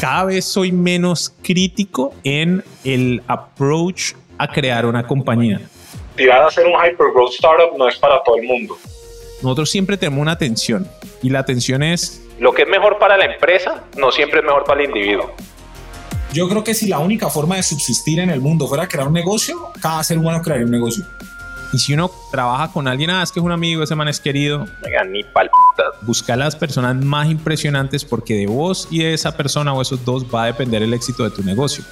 Cada vez soy menos crítico en el approach a crear una compañía. Tirar a hacer un hypergrowth startup no es para todo el mundo. Nosotros siempre tenemos una atención y la atención es... Lo que es mejor para la empresa no siempre es mejor para el individuo. Yo creo que si la única forma de subsistir en el mundo fuera crear un negocio, cada ser humano crearía un negocio. Y si uno trabaja con alguien, ah, es que es un amigo, ese man es querido. Venga, ni pal. Busca las personas más impresionantes porque de vos y de esa persona o esos dos va a depender el éxito de tu negocio.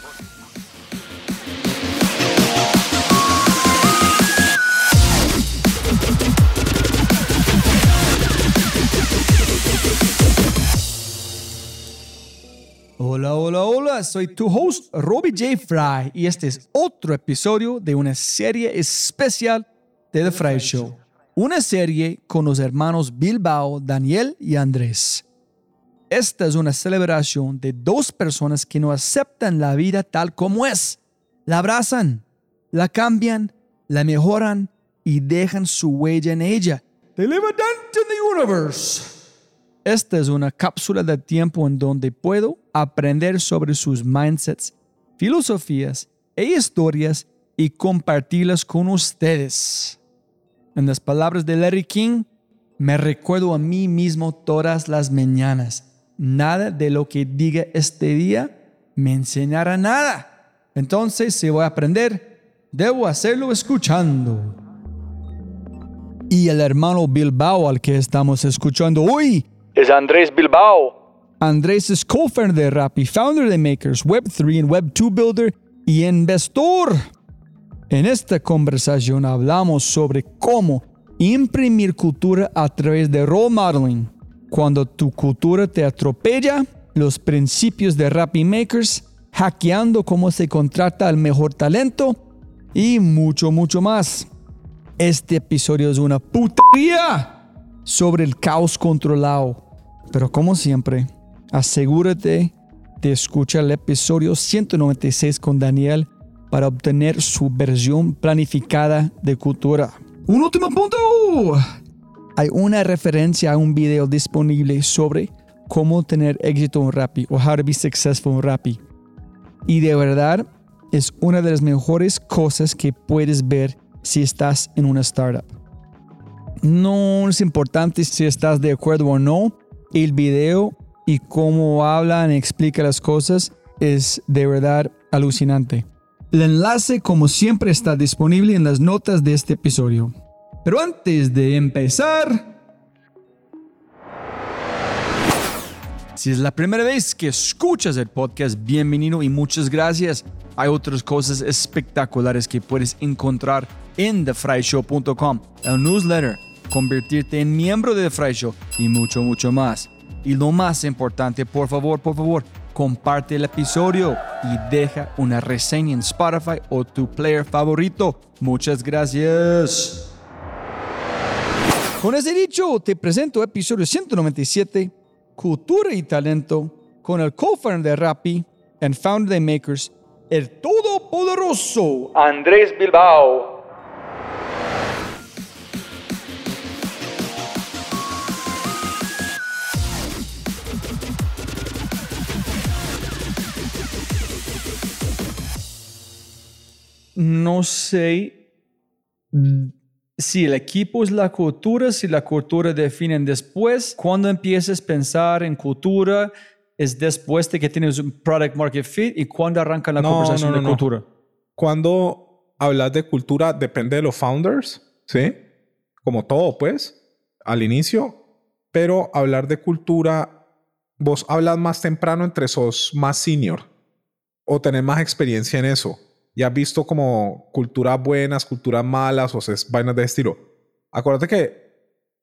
Soy tu host Robbie J. Fry y este es otro episodio de una serie especial de The Fry Show. Una serie con los hermanos Bilbao, Daniel y Andrés. Esta es una celebración de dos personas que no aceptan la vida tal como es. La abrazan, la cambian, la mejoran y dejan su huella en ella. They live a dent in the universe. Esta es una cápsula de tiempo en donde puedo aprender sobre sus mindsets, filosofías e historias y compartirlas con ustedes. En las palabras de Larry King, me recuerdo a mí mismo todas las mañanas. Nada de lo que diga este día me enseñará nada. Entonces, si voy a aprender, debo hacerlo escuchando. Y el hermano Bilbao al que estamos escuchando hoy Es Andrés Bilbao. Andrés es co-founder de Rappi, founder de Makers, Web3 and Web2 Builder y investor. En esta conversación hablamos sobre cómo imprimir cultura a través de role modeling. Cuando tu cultura te atropella, los principios de Rappi Makers, hackeando cómo se contrata al mejor talento y mucho, mucho más. Este episodio es una putería sobre el caos controlado. Pero como siempre, asegúrate de escuchar el episodio 196 con Daniel para obtener su versión planificada de cultura. Un último punto. Hay una referencia a un video disponible sobre cómo tener éxito en Rappi o how to be successful en Rappi. Y de verdad es una de las mejores cosas que puedes ver si estás en una startup. No es importante si estás de acuerdo o no. El video y cómo hablan explica las cosas es de verdad alucinante. El enlace, como siempre, está disponible en las notas de este episodio. Pero antes de empezar, si es la primera vez que escuchas el podcast, bienvenido y muchas gracias. Hay otras cosas espectaculares que puedes encontrar en thefryshow.com, el newsletter, convertirte en miembro de The Fry Show y mucho, mucho más. Y lo más importante, por favor, por favor, comparte el episodio y deja una reseña en Spotify o tu player favorito. Muchas gracias. Con ese dicho, te presento episodio 197, Cultura y Talento, con el co-founder de Rappi and founder de Makers, el todopoderoso Andrés Bilbao. No sé si el equipo es la cultura, si la cultura definen después. Cuando empiezas a pensar en cultura, es después de que tienes un product market fit y cuando arranca la No, conversación no, no, de no. cultura. Cuando hablas de cultura, depende de los founders, ¿sí? Como todo, pues, al inicio. Pero hablar de cultura, vos hablas más temprano entre sos más senior o tenés más experiencia en eso. Y has visto como culturas buenas, culturas malas o ses- vainas de estilo. Acuérdate que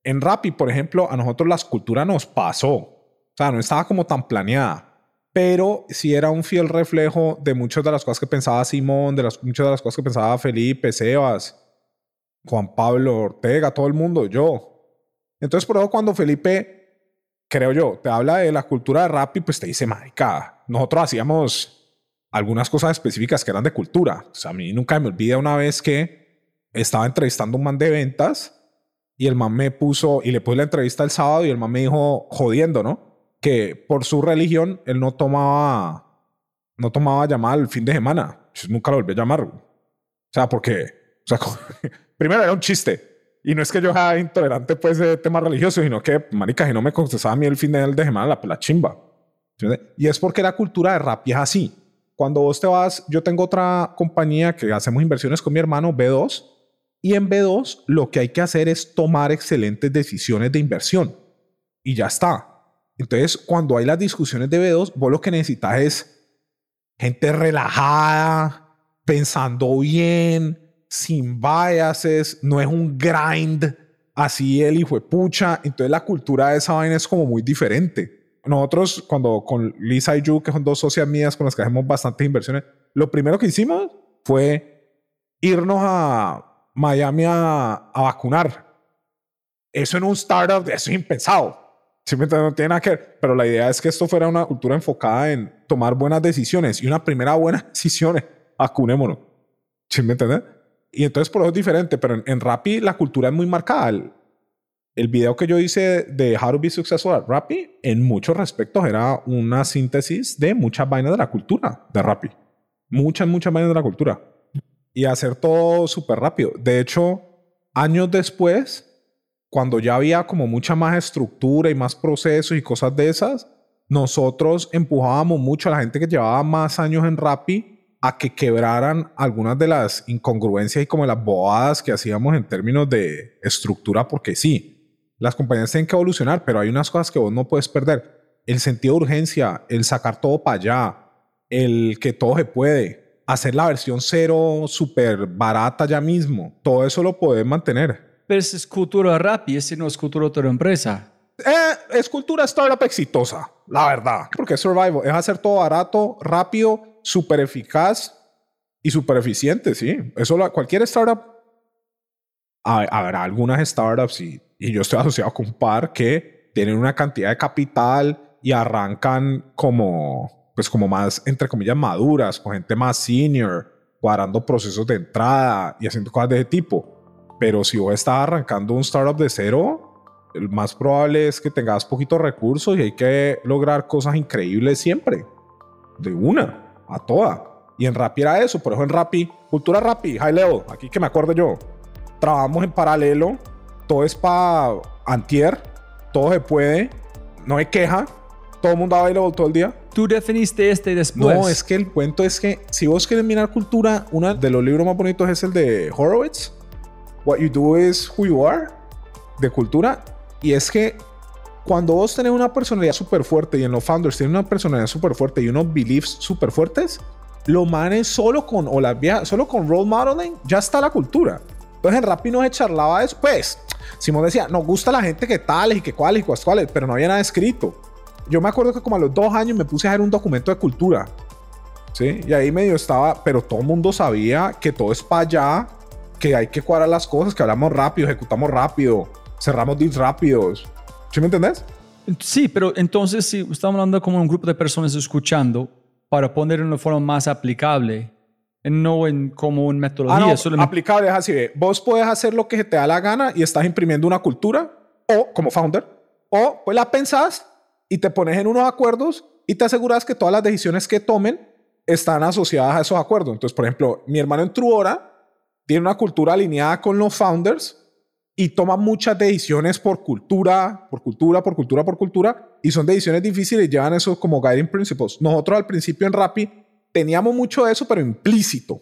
en Rappi, por ejemplo, a nosotros la cultura nos pasó. O sea, no estaba como tan planeada pero sí era un fiel reflejo de muchas de las cosas que pensaba Simón, de las, muchas de las cosas que pensaba Felipe, Sebas, Juan Pablo Ortega, todo el mundo, yo. Entonces, por eso cuando Felipe, creo yo, te habla de la cultura de Rappi, pues te dice, marica, nosotros hacíamos algunas cosas específicas que eran de cultura. O sea, a mí nunca me olvida una vez que estaba entrevistando a un man de ventas Y el man me puso, y le puse la entrevista el sábado y el man me dijo, jodiendo, ¿no? Que por su religión él no tomaba, no tomaba llamada el fin de semana. Yo nunca lo volví a llamar. O sea, porque, o sea, primero era un chiste. Y no es que yo sea intolerante pues de temas religiosos, sino que, marica, si no me contestaba a mí el fin de semana, la, la chimba. Y es porque la cultura de rap es así. Cuando vos te vas, yo tengo otra compañía que hacemos inversiones con mi hermano, B2, y en B2 lo que hay que hacer es tomar excelentes decisiones de inversión. Y ya está. Entonces, cuando hay las discusiones de B2, vos lo que necesitas es gente relajada, pensando bien, sin biases, no es un grind así el hijo de pucha. Entonces, la cultura de esa vaina es como muy diferente. Nosotros, cuando con Lisa y Yu, que son dos socias mías con las que hacemos bastantes inversiones, lo primero que hicimos fue irnos a Miami a, vacunar. Eso en un startup, eso es impensado. Simplemente no tiene nada que ver. Pero la idea es que esto fuera una cultura enfocada en tomar buenas decisiones. Y una primera buena decisión es vacunémonos. ¿Sí me entiendes? Y entonces por eso es diferente. Pero en, en Rappi la cultura es muy marcada. El, el, video que yo hice de How to Be Successful at Rappi, en muchos respectos, era una síntesis de muchas vainas de la cultura de Rappi. Muchas, muchas vainas de la cultura y hacer todo súper rápido. De hecho, años después, cuando ya había como mucha más estructura y más procesos y cosas de esas, nosotros empujábamos mucho a la gente que llevaba más años en Rappi a que quebraran algunas de las incongruencias y como las bobadas que hacíamos en términos de estructura, porque sí, las compañías tienen que evolucionar, pero hay unas cosas que vos no puedes perder. El sentido de urgencia, el sacar todo para allá, el que todo se puede, hacer la versión cero súper barata ya mismo. Todo eso lo puedes mantener. Pero es cultura Rappi, ese no es cultura de otra empresa. Eh, es cultura startup exitosa, la verdad. Porque es survival, es hacer todo barato, rápido, súper eficaz y súper eficiente, sí. Eso cualquier startup, habrá algunas startups y, y yo estoy asociado con un par que tienen una cantidad de capital y arrancan como pues como más, entre comillas, maduras, con gente más senior, cuadrando procesos de entrada y haciendo cosas de ese tipo. Pero si vos estás arrancando un startup de cero, el más probable es que tengas poquitos recursos y hay que lograr cosas increíbles siempre. De una, a toda. Y en Rappi era eso, por eso en Rappi, cultura Rappi, high level, aquí que me acuerdo yo. Trabajamos en paralelo, todo es para antier, todo se puede, no hay queja, todo el mundo available todo el día. Tú definiste este después. No, es que el cuento es que si vos quieres mirar cultura, uno de los libros más bonitos es el de Horowitz. What You Do is Who You Are, de cultura. Y es que cuando vos tenés una personalidad súper fuerte y en los founders tienen una personalidad súper fuerte y unos beliefs súper fuertes, lo manes solo con, o las viejas, solo con role modeling, ya está la cultura. Entonces en Rappi no se charlaba eso. Pues, Simón decía, nos gusta la gente que tales y que cuáles y cuáles, pero no había nada escrito yo me acuerdo que como a los dos años me puse a hacer un documento de cultura. ¿Sí? Y ahí medio estaba, pero todo el mundo sabía que todo es para allá, que hay que cuadrar las cosas, que hablamos rápido, ejecutamos rápido, cerramos deals rápidos. ¿Sí me entendés? Sí, pero entonces si estamos hablando como un grupo de personas escuchando para poner en una forma más aplicable, no en como una metodología. Ah, no, aplicable es así. Vos puedes hacer lo que te da la gana y estás imprimiendo una cultura, o como founder, o pues la pensás y te pones en unos acuerdos y te aseguras que todas las decisiones que tomen están asociadas a esos acuerdos. Entonces, por ejemplo, mi hermano en Truora tiene una cultura alineada con los founders y toma muchas decisiones por cultura, por cultura, por cultura, por cultura, y son decisiones difíciles, llevan eso como guiding principles. Nosotros al principio en Rappi teníamos mucho de eso, pero implícito.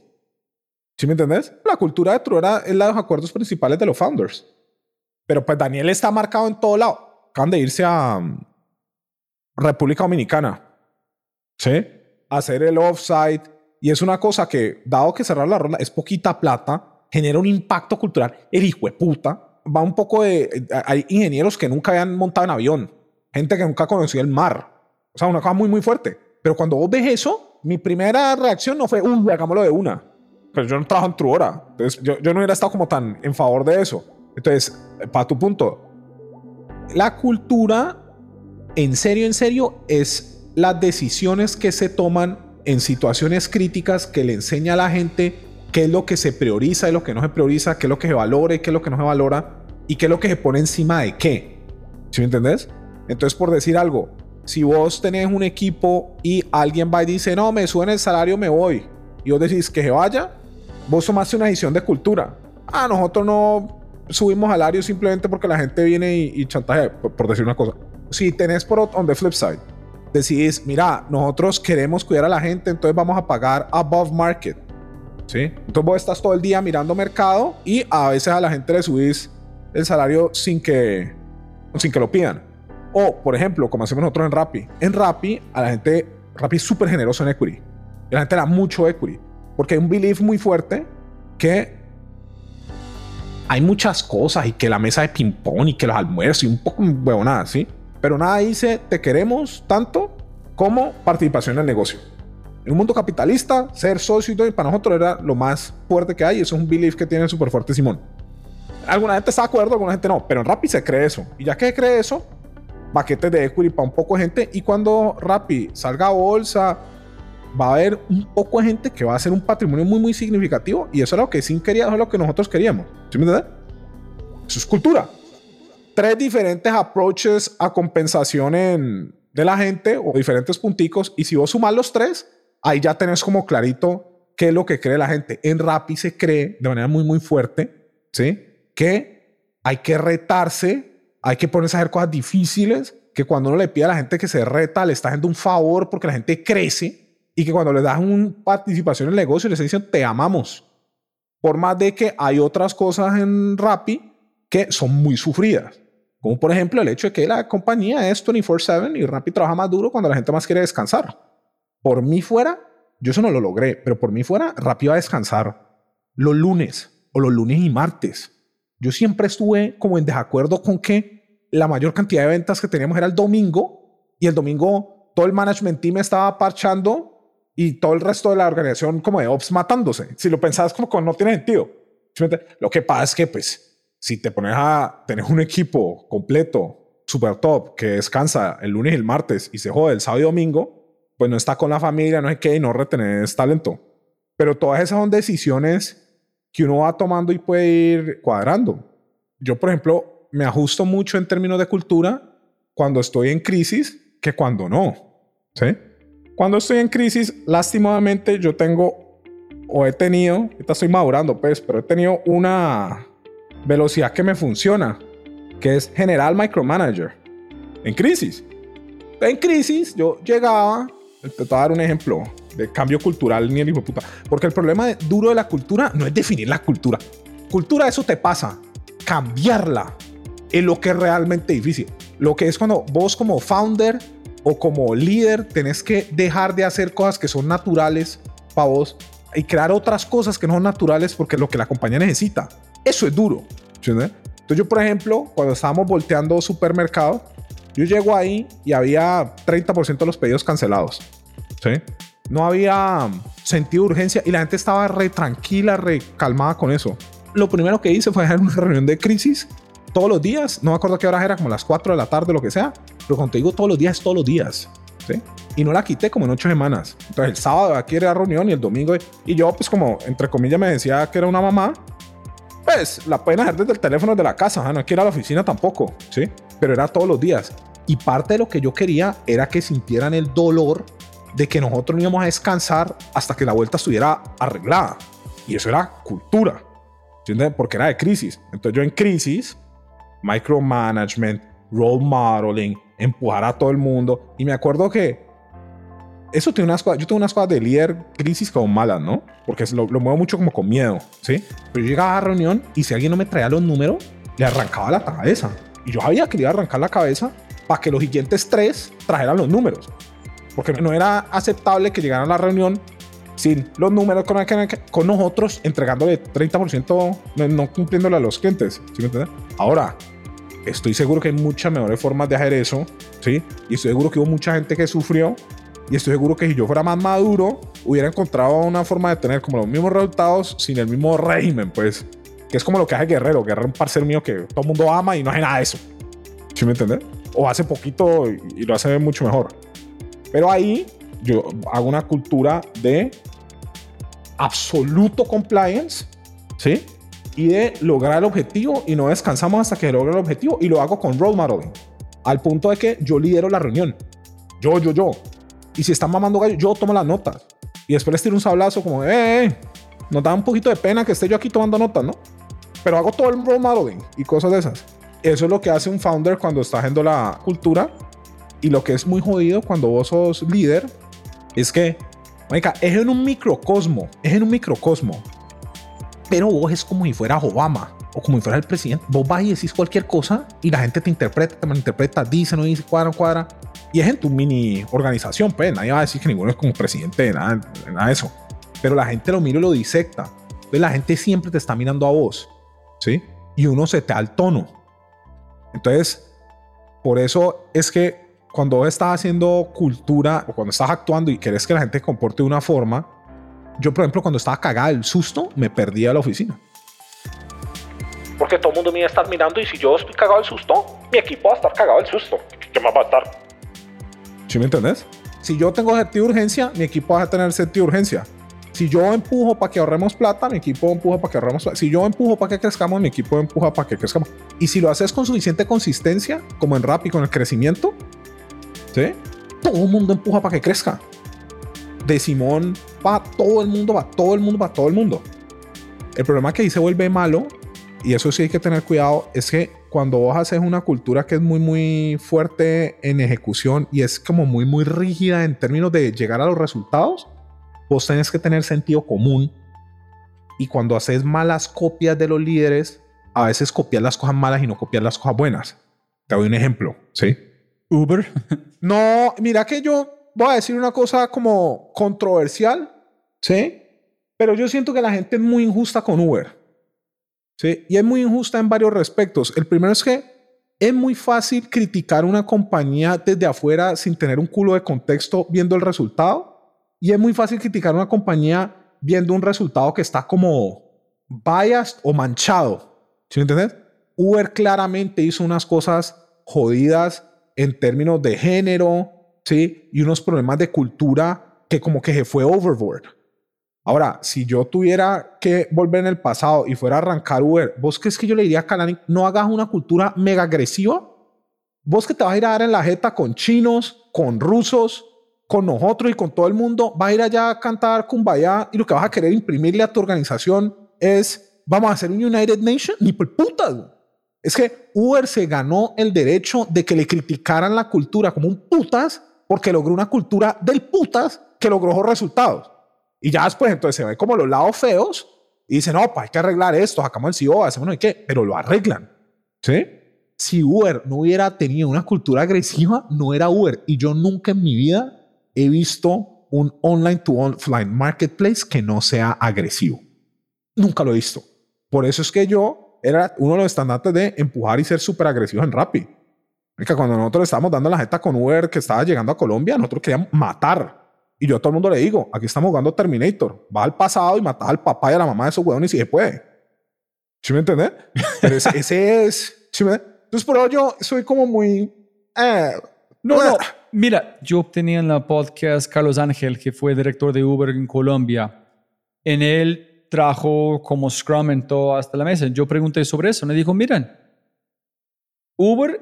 ¿Sí me entendés? La cultura de Truora es la de los acuerdos principales de los founders. Pero pues Daniel está marcado en todo lado. Acaban de irse a, República Dominicana. ¿Sí? Hacer el offsite. Y es una cosa que, dado que cerrar la ronda es poquita plata, genera un impacto cultural. El hijo de puta. Va un poco de. Hay ingenieros que nunca habían montado en avión. Gente que nunca conoció el mar. O sea, una cosa muy, muy fuerte. Pero cuando vos ves eso, mi primera reacción no fue, uy, hagámoslo de una. Pero yo no trabajo en tu hora. Entonces, yo, no hubiera estado como tan en favor de eso. Entonces, para tu punto, la cultura en serio, en serio, es las decisiones que se toman en situaciones críticas que le enseña a la gente qué es lo que se prioriza y lo que no se prioriza, qué es lo que se valora y qué es lo que no se valora. y qué es lo que se pone encima de qué. ¿Sí me entendés? Entonces, por decir algo, si vos tenés un equipo y alguien va y dice, no, me suben el salario, me voy, y vos decís que se vaya, vos tomaste una decisión de cultura. Ah, nosotros no subimos salario simplemente porque la gente viene y, y chantajea, por, por decir una cosa. Si tenés por on the flip side, decís, mira, nosotros queremos cuidar a la gente, entonces vamos a pagar above market. ¿Sí? Entonces vos estás todo el día mirando mercado y a veces a la gente le subís el salario sin que, sin que lo pidan. O, por ejemplo, como hacemos nosotros en Rappi. En Rappi, a la gente, Rappi es súper generoso en equity. Y la gente da mucho equity. Porque hay un belief muy fuerte que hay muchas cosas y que la mesa de ping-pong y que los almuerzos y un poco huevonada, ¿sí? Pero nada dice, te queremos tanto como participación en el negocio. En un mundo capitalista, ser socio y todo, para nosotros era lo más fuerte que hay. Y eso es un belief que tiene súper fuerte Simón. Alguna gente está de acuerdo, alguna gente no. Pero en Rappi se cree eso. Y ya que se cree eso, paquetes de equity para un poco de gente. Y cuando Rappi salga a bolsa, va a haber un poco de gente que va a ser un patrimonio muy, muy significativo. Y eso es lo que Sin quería, eso es lo que nosotros queríamos. ¿Sí me entiendes? Eso es cultura. Tres diferentes approaches a compensación en, de la gente o diferentes punticos. Y si vos sumas los tres, ahí ya tenés como clarito qué es lo que cree la gente. En Rappi se cree de manera muy, muy fuerte, ¿sí? Que hay que retarse, hay que ponerse a hacer cosas difíciles, que cuando uno le pide a la gente que se reta, le está haciendo un favor porque la gente crece y que cuando le das una participación en el negocio, le está diciendo, te amamos. Por más de que hay otras cosas en Rappi que son muy sufridas. Como por ejemplo el hecho de que la compañía es 24/7 y Rappi trabaja más duro cuando la gente más quiere descansar. Por mí fuera, yo eso no lo logré, pero por mí fuera, Rappi va a descansar los lunes o los lunes y martes. Yo siempre estuve como en desacuerdo con que la mayor cantidad de ventas que teníamos era el domingo y el domingo todo el management team estaba parchando y todo el resto de la organización como de ops matándose. Si lo pensabas como que no tiene sentido. Lo que pasa es que pues si te pones a tener un equipo completo, super top, que descansa el lunes y el martes y se jode el sábado y domingo, pues no está con la familia, no hay que y no retener talento. Pero todas esas son decisiones que uno va tomando y puede ir cuadrando. Yo, por ejemplo, me ajusto mucho en términos de cultura cuando estoy en crisis que cuando no. ¿Sí? Cuando estoy en crisis, lastimosamente yo tengo o he tenido, ahorita estoy madurando pues, pero he tenido una velocidad que me funciona, que es general micromanager. En crisis. En crisis yo llegaba, te voy a dar un ejemplo de cambio cultural ni el hijo de puta, porque el problema duro de la cultura no es definir la cultura. Cultura eso te pasa, cambiarla es lo que es realmente difícil. Lo que es cuando vos como founder o como líder tenés que dejar de hacer cosas que son naturales para vos y crear otras cosas que no son naturales porque es lo que la compañía necesita. Eso es duro. Entonces yo, por ejemplo, cuando estábamos volteando supermercado, yo llego ahí y había 30% de los pedidos cancelados. ¿sí? No había sentido de urgencia y la gente estaba re tranquila, re calmada con eso. Lo primero que hice fue dejar una reunión de crisis todos los días. No me acuerdo qué horas era, como las 4 de la tarde, lo que sea. Pero cuando te digo todos los días, todos los días. ¿sí? Y no la quité como en 8 semanas. Entonces el sábado aquí era reunión y el domingo. Y yo, pues, como entre comillas, me decía que era una mamá pues la pueden hacer desde el teléfono de la casa, no hay que ir a la oficina tampoco, ¿sí? Pero era todos los días. Y parte de lo que yo quería era que sintieran el dolor de que nosotros no íbamos a descansar hasta que la vuelta estuviera arreglada. Y eso era cultura, ¿entiendes? Porque era de crisis. Entonces yo en crisis, micromanagement, role modeling, empujar a todo el mundo. Y me acuerdo que eso tiene unas cosas, yo tengo unas cosas de líder crisis como malas, ¿no? Porque lo, lo muevo mucho como con miedo, ¿sí? Pero yo llegaba a la reunión y si alguien no me traía los números, le arrancaba la cabeza. Y yo sabía que le iba a arrancar la cabeza para que los siguientes tres trajeran los números. Porque no era aceptable que llegaran a la reunión sin los números con, con nosotros entregándole 30%, no, cumpliéndole a los clientes. ¿sí me entiendes? Ahora, estoy seguro que hay muchas mejores formas de hacer eso, ¿sí? Y estoy seguro que hubo mucha gente que sufrió y estoy seguro que si yo fuera más maduro, hubiera encontrado una forma de tener como los mismos resultados sin el mismo régimen, pues. Que es como lo que hace Guerrero. Guerrero es un parcer mío que todo el mundo ama y no hace nada de eso. ¿Sí me entiendes? O hace poquito y lo hace mucho mejor. Pero ahí yo hago una cultura de absoluto compliance, ¿sí? y de lograr el objetivo y no descansamos hasta que logre el objetivo y lo hago con role modeling. Al punto de que yo lidero la reunión. Yo, yo, yo. Y si están mamando gallo, yo tomo las notas. Y después les tiro un sablazo como, eh, eh, nos da un poquito de pena que esté yo aquí tomando notas, ¿no? Pero hago todo el role modeling y cosas de esas. Eso es lo que hace un founder cuando está haciendo la cultura. Y lo que es muy jodido cuando vos sos líder es que, marica, es en un microcosmo, es en un microcosmo. Pero vos es como si fueras Obama o como si fuera el presidente. Vos vas y decís cualquier cosa y la gente te interpreta, te malinterpreta, dice, no dice, cuadra, cuadra. Y es en tu mini organización, pues nadie va a decir que ninguno es como presidente de nada, de nada de eso. Pero la gente lo mira y lo disecta. Entonces la gente siempre te está mirando a vos, ¿sí? Y uno se te da el tono. Entonces, por eso es que cuando vos estás haciendo cultura o cuando estás actuando y querés que la gente comporte de una forma, yo, por ejemplo, cuando estaba cagada el susto, me perdía la oficina. Porque todo el mundo me iba a estar mirando y si yo estoy cagado del susto, mi equipo va a estar cagado del susto. ¿Qué más va a estar? ¿Sí me entendés? Si yo tengo sentido de urgencia, mi equipo va a tener sentido de urgencia. Si yo empujo para que ahorremos plata, mi equipo empuja para que ahorremos plata. Si yo empujo para que crezcamos, mi equipo empuja para que crezcamos. Y si lo haces con suficiente consistencia, como en rap y con el crecimiento, ¿sí? Todo el mundo empuja para que crezca. De Simón va todo el mundo, va todo el mundo, va todo el mundo. El problema que ahí se vuelve malo, y eso sí hay que tener cuidado, es que cuando vos haces una cultura que es muy, muy fuerte en ejecución y es como muy, muy rígida en términos de llegar a los resultados, vos tenés que tener sentido común. Y cuando haces malas copias de los líderes, a veces copias las cosas malas y no copias las cosas buenas. Te doy un ejemplo, ¿sí? Uber. No, mira que yo voy a decir una cosa como controversial, ¿sí? Pero yo siento que la gente es muy injusta con Uber. ¿sí? Y es muy injusta en varios respectos. El primero es que es muy fácil criticar una compañía desde afuera sin tener un culo de contexto viendo el resultado. Y es muy fácil criticar una compañía viendo un resultado que está como biased o manchado. ¿Sí me entiendes? Uber claramente hizo unas cosas jodidas en términos de género, ¿sí? Y unos problemas de cultura que como que se fue overboard. Ahora, si yo tuviera que volver en el pasado y fuera a arrancar Uber, ¿vos crees que yo le diría a Kalani, no hagas una cultura mega agresiva? ¿Vos que te vas a ir a dar en la jeta con chinos, con rusos, con nosotros y con todo el mundo? ¿Vas a ir allá a cantar Kumbaya y lo que vas a querer imprimirle a tu organización es, vamos a hacer un United Nation? Ni por putas. Es que Uber se ganó el derecho de que le criticaran la cultura como un putas porque logró una cultura del putas que logró resultados. Y ya después entonces se ve como los lados feos y dicen, no, pues hay que arreglar esto, sacamos el CEO, hacemos no hay qué, pero lo arreglan. ¿Sí? Si Uber no hubiera tenido una cultura agresiva, no era Uber. Y yo nunca en mi vida he visto un online to offline marketplace que no sea agresivo. Nunca lo he visto. Por eso es que yo era uno de los estandartes de empujar y ser súper agresivo en Rappi. Cuando nosotros estábamos dando la jeta con Uber que estaba llegando a Colombia, nosotros queríamos matar. Y yo a todo el mundo le digo, aquí estamos jugando Terminator. Va al pasado y mata al papá y a la mamá de esos huevones si se puede. ¿Sí me entiendes? Pero ese, ese es... ¿sí me Entonces, por eso yo soy como muy... Eh, no, no. Mira, yo tenía en la podcast Carlos Ángel, que fue director de Uber en Colombia. En él trajo como Scrum en todo hasta la mesa. Yo pregunté sobre eso. Me dijo, miren, Uber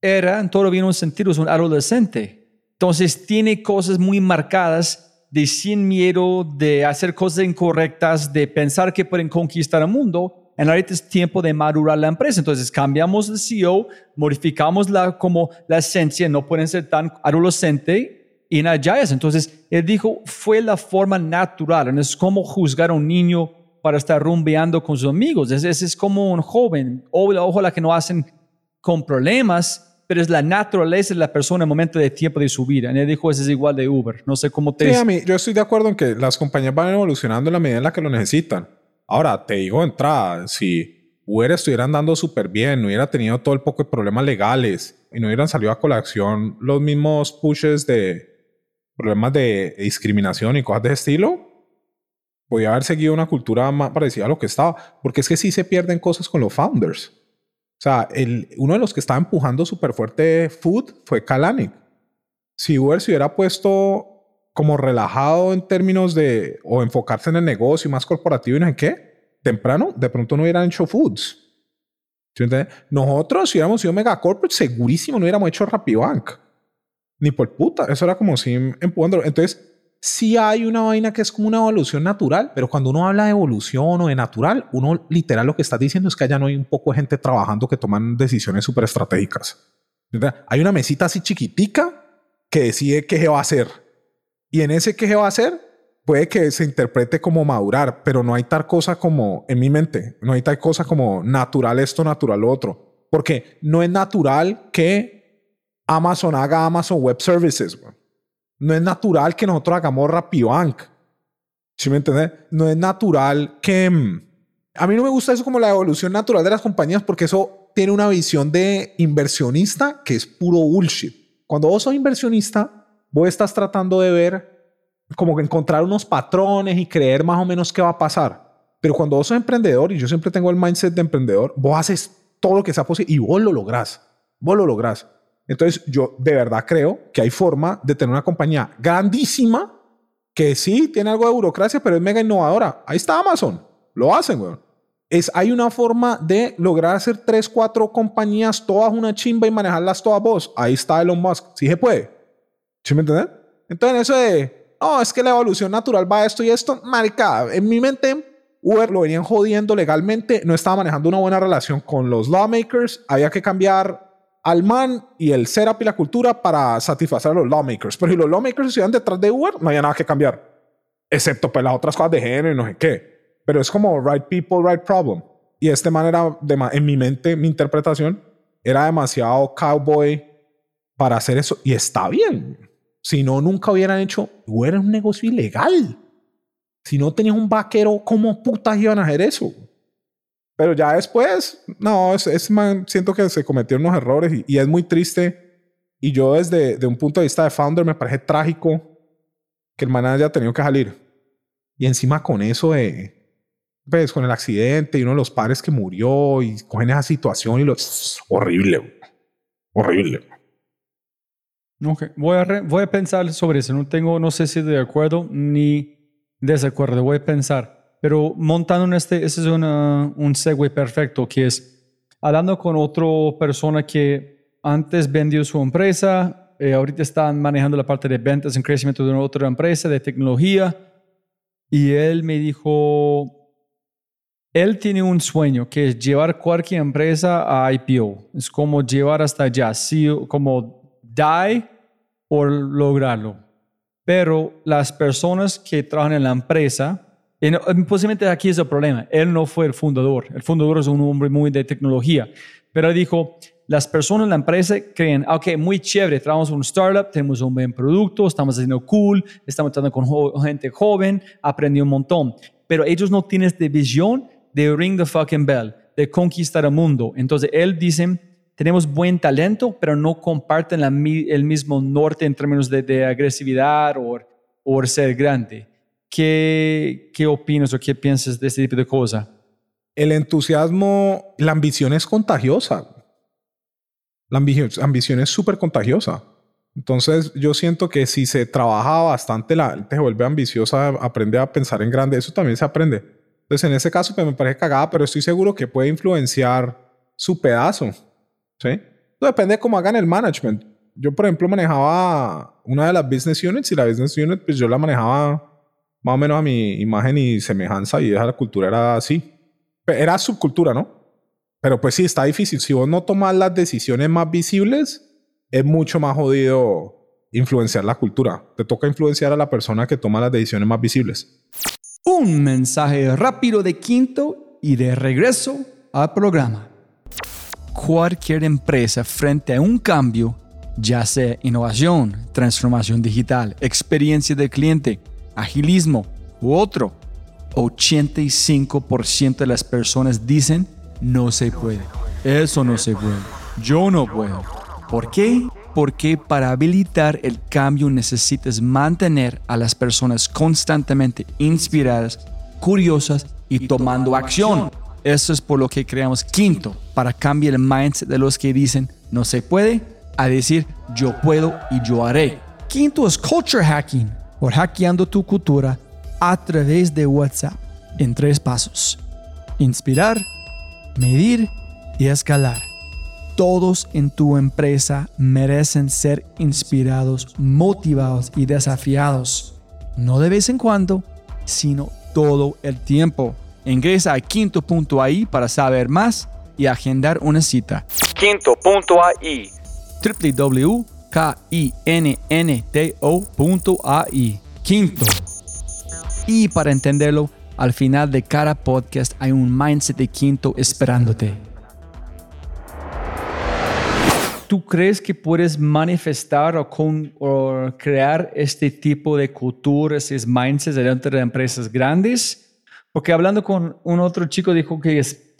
era en todo bien un sentido, es un adolescente. Entonces tiene cosas muy marcadas de sin miedo, de hacer cosas incorrectas, de pensar que pueden conquistar el mundo. En ahorita es tiempo de madurar la empresa. Entonces cambiamos el CEO, modificamos la, como la esencia, no pueden ser tan adolescente y Entonces, él dijo, fue la forma natural. No es como juzgar a un niño para estar rumbeando con sus amigos. Ese es, como un joven. Ojalá que no hacen con problemas, pero es la naturaleza de la persona en el momento de tiempo de su vida. Y él dijo, ese es igual de Uber. No sé cómo te... Sí, a mí, yo estoy de acuerdo en que las compañías van evolucionando en la medida en la que lo necesitan. Ahora, te digo entrada, si Uber estuviera andando súper bien, no hubiera tenido todo el poco de problemas legales y no hubieran salido a colación los mismos pushes de problemas de discriminación y cosas de ese estilo, podía haber seguido una cultura más parecida a lo que estaba. Porque es que sí se pierden cosas con los founders. O sea, el, uno de los que estaba empujando súper fuerte Food fue Kalanick. Si Uber se hubiera puesto como relajado en términos de o enfocarse en el negocio más corporativo y no en qué, temprano, de pronto no hubieran hecho foods. ¿Sí? Nosotros, si hubiéramos sido mega corporate, segurísimo no hubiéramos hecho Rapibank. Ni por puta. Eso era como si empujando. Entonces, sí hay una vaina que es como una evolución natural, pero cuando uno habla de evolución o de natural, uno literal lo que está diciendo es que allá no hay un poco de gente trabajando que toman decisiones súper estratégicas. Hay una mesita así chiquitica que decide qué se va a hacer. Y en ese qué se va a hacer, puede que se interprete como madurar, pero no hay tal cosa como, en mi mente, no hay tal cosa como natural esto, natural lo otro. Porque no es natural que Amazon haga Amazon Web Services. No es natural que nosotros hagamos Rapibank. ¿Sí me entiendes? No es natural que... Mm, a mí no me gusta eso como la evolución natural de las compañías porque eso tiene una visión de inversionista que es puro bullshit. Cuando vos sos inversionista, vos estás tratando de ver como que encontrar unos patrones y creer más o menos qué va a pasar. Pero cuando vos sos emprendedor, y yo siempre tengo el mindset de emprendedor, vos haces todo lo que sea posible y vos lo lográs. Vos lo lográs. Entonces, yo de verdad creo que hay forma de tener una compañía grandísima que sí tiene algo de burocracia, pero es mega innovadora. Ahí está Amazon. Lo hacen, güey. Es, hay una forma de lograr hacer tres, cuatro compañías, todas una chimba y manejarlas todas vos. Ahí está Elon Musk. Sí se puede. ¿Sí me entienden? Entonces, eso de, oh, es que la evolución natural va a esto y esto, marica, en mi mente, Uber lo venían jodiendo legalmente, no estaba manejando una buena relación con los lawmakers, había que cambiar al man y el setup y la cultura para satisfacer a los lawmakers. Pero si los lawmakers estuvieran detrás de Uber, no había nada que cambiar. Excepto pues las otras cosas de género y no sé qué. Pero es como right people, right problem. Y este man era, en mi mente, mi interpretación, era demasiado cowboy para hacer eso. Y está bien. Si no, nunca hubieran hecho, es un negocio ilegal. Si no tenías un vaquero, ¿cómo putas iban a hacer eso? Pero ya después, no, es, man, siento que se cometieron unos errores y, es muy triste. Y yo desde de un punto de vista de founder me parece trágico que el man haya tenido que salir. Y encima con eso de, pues con el accidente y uno de los padres que murió y cogen esa situación y lo... Horrible, horrible. Ok, voy a, voy a pensar sobre eso. No tengo, no sé si de acuerdo ni desacuerdo. Voy a pensar. Pero montando en este, ese es un segue perfecto, que es hablando con otra persona que antes vendió su empresa, eh, ahorita están manejando la parte de ventas en crecimiento de una otra empresa de tecnología, y él me dijo, él tiene un sueño que es llevar cualquier empresa a IPO. Es como llevar hasta allá, como die por lograrlo. Pero las personas que trabajan en la empresa, y posiblemente aquí es el problema. Él no fue el fundador. El fundador es un hombre muy de tecnología. Pero dijo, las personas en la empresa creen, ah, ok, muy chévere, trabajamos en un startup, tenemos un buen producto, estamos haciendo cool, estamos tratando con gente joven, aprendí un montón. Pero ellos no tienen esta visión de ring the fucking bell, de conquistar el mundo. Entonces él dice, tenemos buen talento, pero no comparten el mismo norte en términos de, agresividad o, o ser grande. ¿Qué, ¿Qué opinas o qué piensas de este tipo de cosas? El entusiasmo, la ambición es contagiosa. La ambición, es súper contagiosa. Entonces yo siento que si se trabaja bastante, la gente se vuelve ambiciosa, aprende a pensar en grande, eso también se aprende. Entonces en ese caso pues, me parece cagada, pero estoy seguro que puede influenciar su pedazo. ¿Sí? depende de cómo hagan el management. Yo, por ejemplo, manejaba una de las business units y la business unit, pues yo la manejaba más o menos a mi imagen y semejanza y esa la cultura era así. Era subcultura, ¿no? Pero pues sí, está difícil. Si vos no tomas las decisiones más visibles, es mucho más jodido influenciar la cultura. Te toca influenciar a la persona que toma las decisiones más visibles. Un mensaje rápido de quinto y de regreso al programa. Cualquier empresa frente a un cambio, ya sea innovación, transformación digital, experiencia del cliente, agilismo u otro, 85% de las personas dicen no se puede. Eso no se puede. Yo no puedo. ¿Por qué? Porque para habilitar el cambio necesitas mantener a las personas constantemente inspiradas, curiosas y tomando acción. Eso es por lo que creamos quinto, para cambiar el mindset de los que dicen no se puede a decir yo puedo y yo haré. Quinto es culture hacking por hackeando tu cultura a través de WhatsApp en tres pasos. inspirar, medir y escalar. Todos en tu empresa merecen ser inspirados, motivados y desafiados. No de vez en cuando, sino todo el tiempo. Ingresa a quinto.ai para saber más y agendar una cita. Quinto.ai. www.kinnto.ai. Quinto. Y para entenderlo, al final de cada podcast hay un mindset de quinto esperándote. ¿Tú crees que puedes manifestar o, con, o crear este tipo de culturas, es mindsets dentro de empresas grandes? Porque hablando con un otro chico dijo que es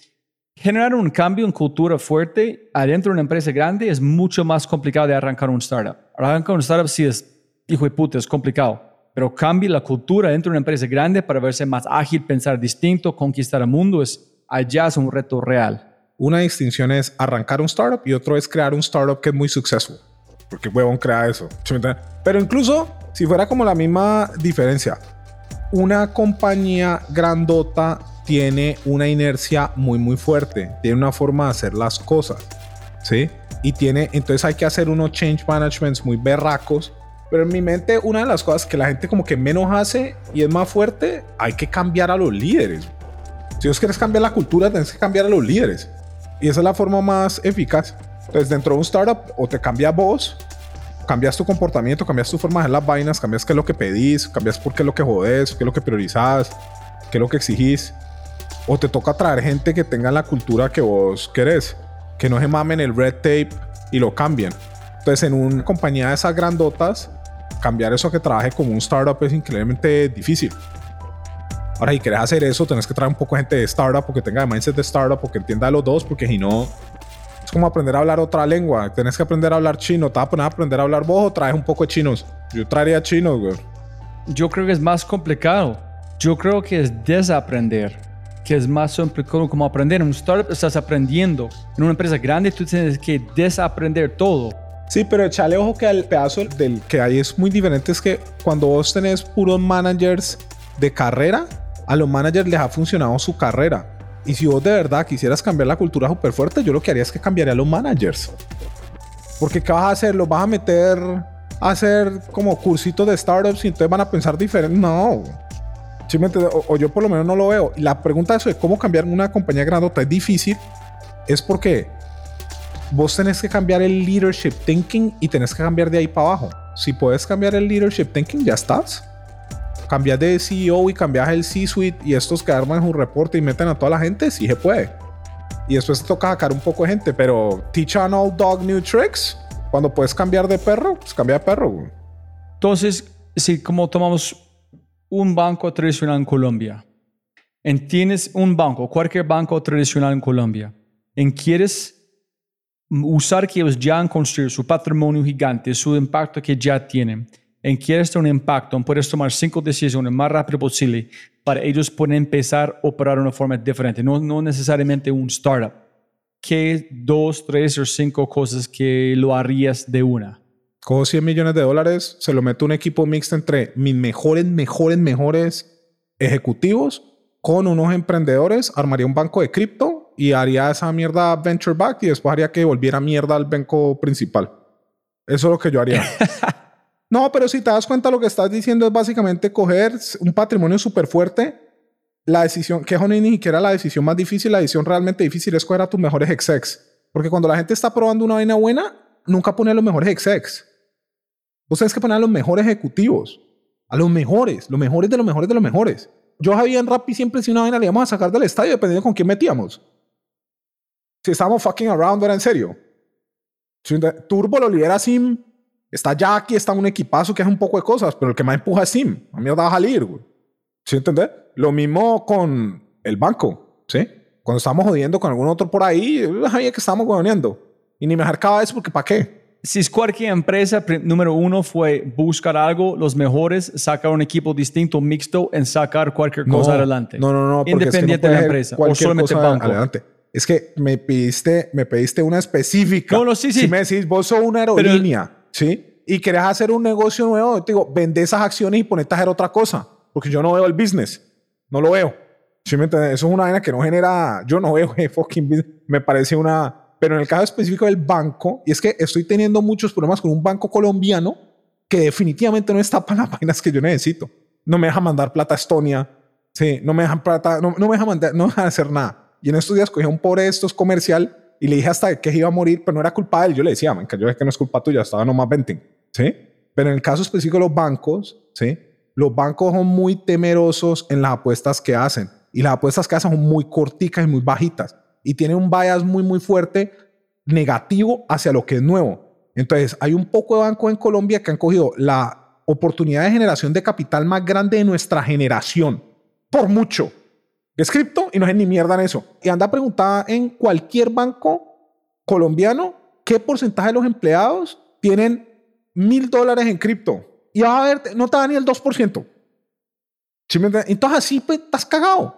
generar un cambio en cultura fuerte adentro de una empresa grande es mucho más complicado de arrancar un startup. Arrancar un startup sí es, hijo de puta, es complicado. Pero cambie la cultura dentro de una empresa grande para verse más ágil, pensar distinto, conquistar el mundo, es, allá es un reto real. Una distinción es arrancar un startup y otro es crear un startup que es muy successful. Porque huevón crea eso. Pero incluso si fuera como la misma diferencia, una compañía grandota tiene una inercia muy muy fuerte, tiene una forma de hacer las cosas, ¿sí? Y tiene, entonces hay que hacer unos change managements muy berracos, pero en mi mente una de las cosas que la gente como que menos hace y es más fuerte, hay que cambiar a los líderes. Si vos quieres cambiar la cultura, tenés que cambiar a los líderes. Y esa es la forma más eficaz. Entonces dentro de un startup o te cambias vos, cambias tu comportamiento, cambias tu forma de hacer las vainas, cambias qué es lo que pedís, cambias por qué es lo que jodés, qué es lo que priorizás, qué es lo que exigís. O te toca traer gente que tenga la cultura que vos querés, que no se mamen el red tape y lo cambien. Entonces, en una compañía de esas grandotas, cambiar eso a que trabaje como un startup es increíblemente difícil. Ahora, si querés hacer eso, tenés que traer un poco de gente de startup, porque tenga el mindset de startup, porque entienda los dos, porque si no, es como aprender a hablar otra lengua. Tenés que aprender a hablar chino. Te vas a poner a aprender a hablar vos o traes un poco de chinos. Yo traería chinos, güey. Yo creo que es más complicado. Yo creo que es desaprender, que es más complicado como aprender. En un startup estás aprendiendo. En una empresa grande tú tienes que desaprender todo. Sí, pero echale ojo que al pedazo del que hay es muy diferente. Es que cuando vos tenés puros managers de carrera, a los managers les ha funcionado su carrera. Y si vos de verdad quisieras cambiar la cultura súper fuerte, yo lo que haría es que cambiaría a los managers. Porque ¿qué vas a hacer? ¿Los vas a meter a hacer como cursitos de startups y entonces van a pensar diferente? No. O, o, yo por lo menos no lo veo. La pregunta de eso de cómo cambiar una compañía grandota es difícil. Es porque vos tenés que cambiar el leadership thinking y tenés que cambiar de ahí para abajo. Si puedes cambiar el leadership thinking, ya estás cambias de CEO y cambias el C-suite y estos que arman un reporte y meten a toda la gente, sí se puede. Y después toca sacar un poco de gente, pero teach an old dog new tricks. Cuando puedes cambiar de perro, pues cambia de perro. Entonces, si como tomamos un banco tradicional en Colombia, en tienes un banco, cualquier banco tradicional en Colombia, en quieres usar que ellos ya han construido su patrimonio gigante, su impacto que ya tienen, en quieres tener un impacto, puedes tomar cinco decisiones más rápido posible para ellos poder empezar a operar de una forma diferente, no, no necesariamente un startup. ¿Qué dos, tres o cinco cosas que lo harías de una? Cojo 100 millones de dólares, se lo meto un equipo mixto entre mis mejores, mejores, mejores ejecutivos con unos emprendedores, armaría un banco de cripto y haría esa mierda venture back y después haría que volviera mierda al banco principal. Eso es lo que yo haría. No, pero si te das cuenta, lo que estás diciendo es básicamente coger un patrimonio súper fuerte. La decisión, que es ni siquiera la decisión más difícil, la decisión realmente difícil es coger a tus mejores execs. Porque cuando la gente está probando una vaina buena, nunca pone a los mejores execs. Vos tenés que poner a los mejores ejecutivos. A los mejores, los mejores de los mejores de los mejores. Yo sabía en Rappi siempre si una vaina le íbamos a sacar del estadio dependiendo con quién metíamos. Si estábamos fucking around, era en serio. Turbo lo lidera Sim Está Jackie, está un equipazo que hace un poco de cosas, pero el que más empuja es Sim. A mí me va a salir, güey. ¿Sí entendés? Lo mismo con el banco, ¿sí? Cuando estamos jodiendo con algún otro por ahí, sabía que estamos jodiendo. Y ni me acercaba eso porque ¿para qué? Si es cualquier empresa, número uno fue buscar algo, los mejores, sacar un equipo distinto, mixto, en sacar cualquier cosa no, adelante. No, no, no. Independiente es que no de la empresa. O solamente cosa banco. Adelante. Es que me pediste, me pediste una específica. No, no, sí, sí. Si me decís, vos sos una aerolínea, ¿sí? Y querés hacer un negocio nuevo, te digo, vende esas acciones y ponete a hacer otra cosa. Porque yo no veo el business. No lo veo. ¿Sí me entiendes? Eso es una vaina que no genera, yo no veo, fucking, business. me parece una, pero en el caso específico del banco, y es que estoy teniendo muchos problemas con un banco colombiano que definitivamente no está para las vainas que yo necesito. No me deja mandar plata a Estonia, sí, no me dejan plata, no, no me deja mandar, no me deja hacer nada. Y en estos días cogí un pobre estos comercial y le dije hasta que iba a morir, pero no era culpa de él. Yo le decía, que yo es que no es culpa tuya, estaba nomás venting, ¿sí? Pero en el caso específico de los bancos, ¿sí? Los bancos son muy temerosos en las apuestas que hacen. Y las apuestas que hacen son muy corticas y muy bajitas. Y tienen un bias muy, muy fuerte negativo hacia lo que es nuevo. Entonces, hay un poco de bancos en Colombia que han cogido la oportunidad de generación de capital más grande de nuestra generación. Por mucho. Es cripto y no es ni mierda en eso. Y anda preguntada en cualquier banco colombiano qué porcentaje de los empleados tienen mil dólares en cripto. Y va a ver, no te da ni el 2%. ¿Sí me? Entonces así pues estás cagado.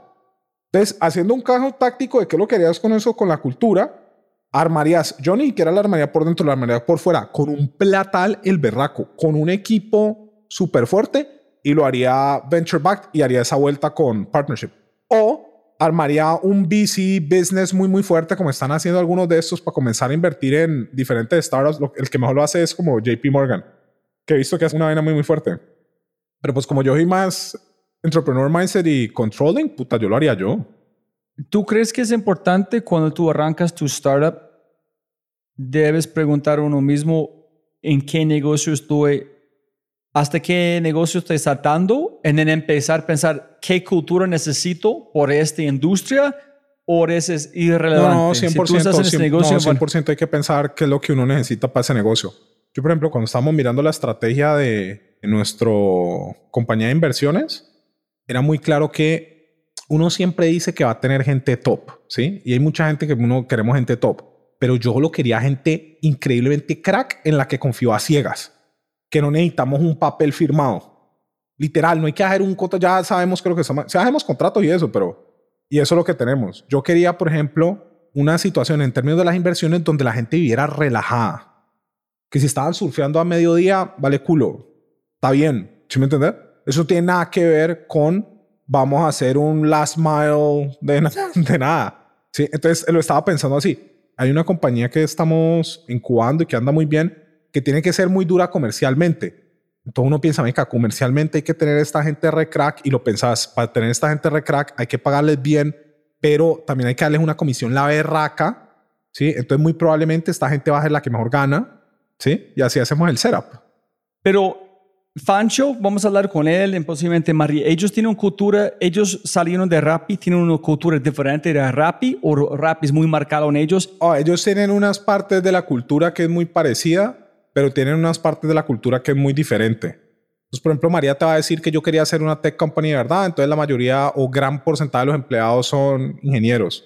Entonces, haciendo un caso táctico de qué lo querías con eso, con la cultura, armarías, yo ni siquiera la armaría por dentro, la armaría por fuera, con un platal el berraco, con un equipo súper fuerte y lo haría venture backed y haría esa vuelta con partnership. O armaría un VC business muy, muy fuerte, como están haciendo algunos de estos, para comenzar a invertir en diferentes startups. El que mejor lo hace es como JP Morgan, que he visto que es una vaina muy, muy fuerte. Pero pues como yo soy más entrepreneur mindset y controlling, puta, yo lo haría yo. ¿Tú crees que es importante cuando tú arrancas tu startup, debes preguntar a uno mismo en qué negocio estoy, hasta qué negocio estoy saltando, y en empezar a pensar qué cultura necesito por esta industria, o eso es irrelevante? No, no, 100%. Si tú estás en este 100%, negocio, no, 100% hay que pensar qué es lo que uno necesita para ese negocio. Yo, por ejemplo, cuando estábamos mirando la estrategia de, de nuestra compañía de inversiones, era muy claro que uno siempre dice que va a tener gente top, ¿sí? Y hay mucha gente que uno queremos gente top, pero yo lo quería gente increíblemente crack en la que confío a ciegas, que no necesitamos un papel firmado. Literal, no hay que hacer un contrato, ya sabemos creo que somos, si hacemos contratos y eso, pero y eso es lo que tenemos. Yo quería, por ejemplo, una situación en términos de las inversiones donde la gente viviera relajada. Que si estaban surfeando a mediodía, vale culo. Está bien. ¿Sí me entiendes? Eso no tiene nada que ver con vamos a hacer un last mile de, na- de nada. ¿Sí? Entonces lo estaba pensando así. Hay una compañía que estamos incubando y que anda muy bien, que tiene que ser muy dura comercialmente. Entonces uno piensa, venga, comercialmente hay que tener esta gente re crack y lo pensás, para tener esta gente re crack hay que pagarles bien, pero también hay que darles una comisión la berraca, ¿sí? Entonces muy probablemente esta gente va a ser la que mejor gana, ¿sí? Y así hacemos el setup. Pero Fancho, vamos a hablar con él, posiblemente María. Ellos tienen una cultura, ellos salieron de Rappi, tienen una cultura diferente de Rappi o Rappi es muy marcado en ellos. Oh, ellos tienen unas partes de la cultura que es muy parecida, pero tienen unas partes de la cultura que es muy diferente. Entonces, por ejemplo, María te va a decir que yo quería hacer una tech company, ¿verdad? Entonces la mayoría o gran porcentaje de los empleados son ingenieros.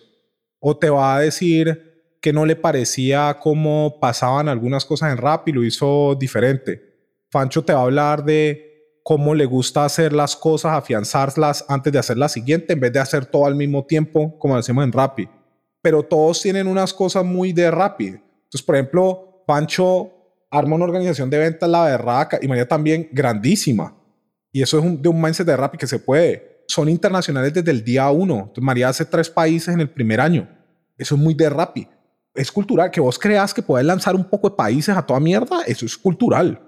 O te va a decir que no le parecía cómo pasaban algunas cosas en rap y lo hizo diferente. Fancho te va a hablar de cómo le gusta hacer las cosas, afianzarlas antes de hacer la siguiente, en vez de hacer todo al mismo tiempo, como decimos en Rappi. Pero todos tienen unas cosas muy de Rappi. Entonces, por ejemplo, Pancho arma una organización de ventas, la berraca, y María también grandísima. Y eso es de un mindset de Rappi que se puede. Son internacionales desde el día uno. María hace tres países en el primer año. Eso es muy de Rappi. Es cultural. Que vos creas que podés lanzar un poco de países a toda mierda, eso es cultural.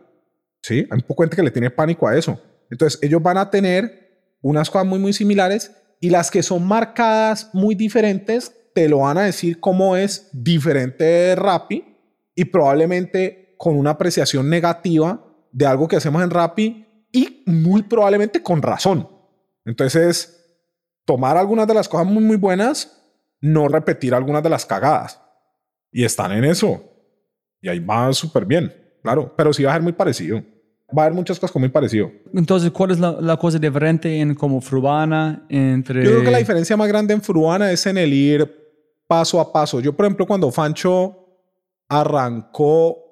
¿Sí? Hay un poco gente que le tiene pánico a eso. Entonces, ellos van a tener unas cosas muy, muy similares y las que son marcadas muy diferentes te lo van a decir cómo es diferente de Rappi y probablemente con una apreciación negativa de algo que hacemos en Rappi y muy probablemente con razón. Entonces, tomar algunas de las cosas muy, muy buenas, no repetir algunas de las cagadas. Y están en eso. Y ahí va súper bien, claro. Pero sí va a ser muy parecido. Va a haber muchas cosas muy parecido. Entonces, ¿cuál es la, la cosa diferente en como Frubana entre... Yo creo que la diferencia más grande en Fruana es en el ir paso a paso. Yo, por ejemplo, cuando Fancho arrancó,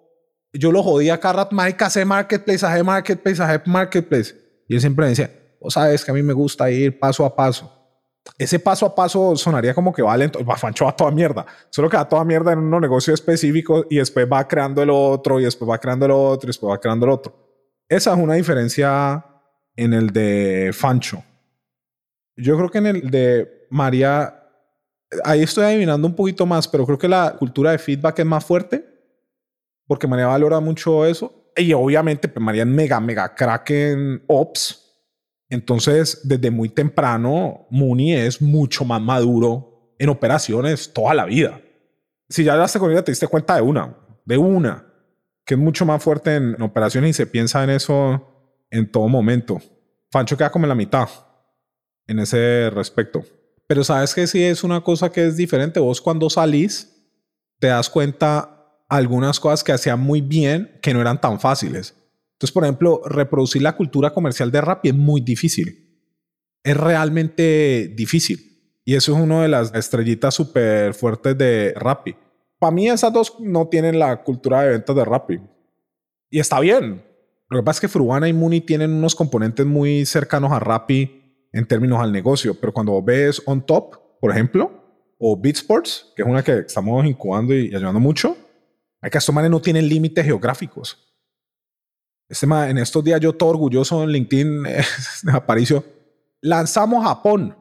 yo lo jodía cada marica, hace marketplace, hace marketplace, hace marketplace. Y él siempre me decía, vos sabes que a mí me gusta ir paso a paso. Ese paso a paso sonaría como que va lento. Fancho va toda mierda. Solo que va toda mierda en un negocio específico y después va creando el otro y después va creando el otro y después va creando el otro. Esa es una diferencia en el de Fancho. Yo creo que en el de María, ahí estoy adivinando un poquito más, pero creo que la cultura de feedback es más fuerte, porque María valora mucho eso. Y obviamente pues, María es mega, mega crack en Ops. Entonces, desde muy temprano, Mooney es mucho más maduro en operaciones toda la vida. Si ya hablaste con ella, te diste cuenta de una, de una, que es mucho más fuerte en, operaciones y se piensa en eso en todo momento. Fancho queda como en la mitad en ese respecto. Pero sabes que sí es una cosa que es diferente. Vos cuando salís te das cuenta algunas cosas que hacían muy bien que no eran tan fáciles. Entonces, por ejemplo, reproducir la cultura comercial de Rappi es muy difícil. Es realmente difícil. Y eso es una de las estrellitas súper fuertes de Rappi. Para mí esas dos no tienen la cultura de ventas de Rappi. Y está bien. Lo que pasa es que Fruana y Muni tienen unos componentes muy cercanos a Rappi en términos al negocio. Pero cuando ves On Top, por ejemplo, o Beatsports, que es una que estamos incubando y ayudando mucho, hay que estos manes no tienen límites geográficos. Este man, en estos días yo todo orgulloso en LinkedIn de Aparicio, lanzamos Japón.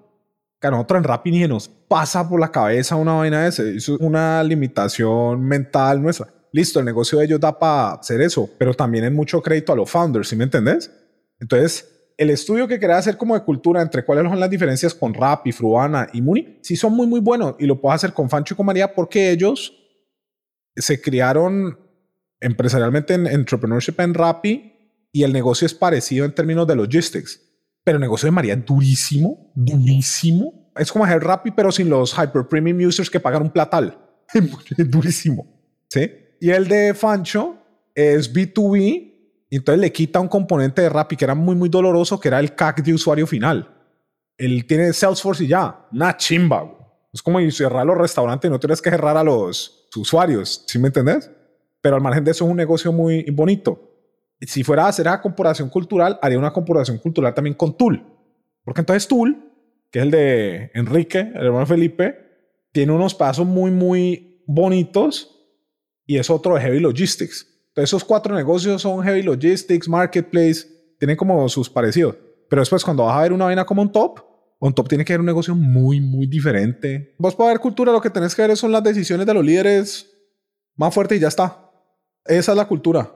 Que a nosotros en Rappi ni nos pasa por la cabeza una vaina de ese. Es una limitación mental nuestra. Listo, el negocio de ellos da para hacer eso, pero también es mucho crédito a los founders, ¿sí me entendés? Entonces, el estudio que quería hacer como de cultura entre cuáles son las diferencias con Rappi, Fruana y Muni, sí son muy, muy buenos y lo puedo hacer con Fancho y con María porque ellos se criaron empresarialmente en entrepreneurship en Rappi y el negocio es parecido en términos de logistics. Pero el negocio de María es durísimo, durísimo. Es como hacer Rappi, pero sin los hyper premium users que pagan un platal. Es durísimo. ¿Sí? Y el de Fancho es B2B. Y entonces le quita un componente de Rappi que era muy, muy doloroso, que era el CAC de usuario final. Él tiene Salesforce y ya. Una chimba. Es como cerrar los restaurantes y no tienes que cerrar a los usuarios. ¿Sí me entendés? Pero al margen de eso es un negocio muy bonito. Si fuera a hacer esa comparación cultural, haría una comparación cultural también con Tool. Porque entonces Tool, que es el de Enrique, el hermano Felipe, tiene unos pasos muy, muy bonitos y es otro de Heavy Logistics. Entonces esos cuatro negocios son Heavy Logistics, Marketplace, tienen como sus parecidos. Pero después cuando vas a ver una vaina como un top, un top tiene que ser un negocio muy, muy diferente. Vos para ver cultura lo que tenés que ver son las decisiones de los líderes más fuertes y ya está. Esa es la cultura.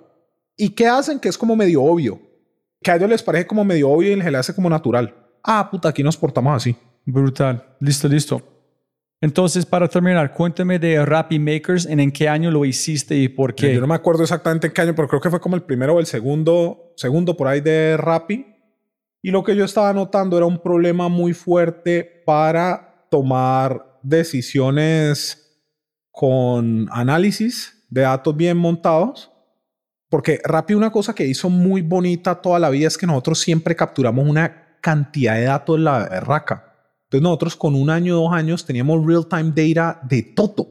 ¿Y qué hacen? Que es como medio obvio. Que a ellos les parece como medio obvio y les le hace como natural. Ah, puta, aquí nos portamos así. Brutal. Listo, listo. Entonces, para terminar, cuéntame de Rappi Makers, en, en qué año lo hiciste y por qué. Yo no me acuerdo exactamente en qué año, pero creo que fue como el primero o el segundo, segundo por ahí de Rappi. Y lo que yo estaba notando era un problema muy fuerte para tomar decisiones con análisis de datos bien montados. Porque Rappi una cosa que hizo muy bonita toda la vida es que nosotros siempre capturamos una cantidad de datos en la raca. Entonces nosotros con un año, dos años teníamos real-time data de todo,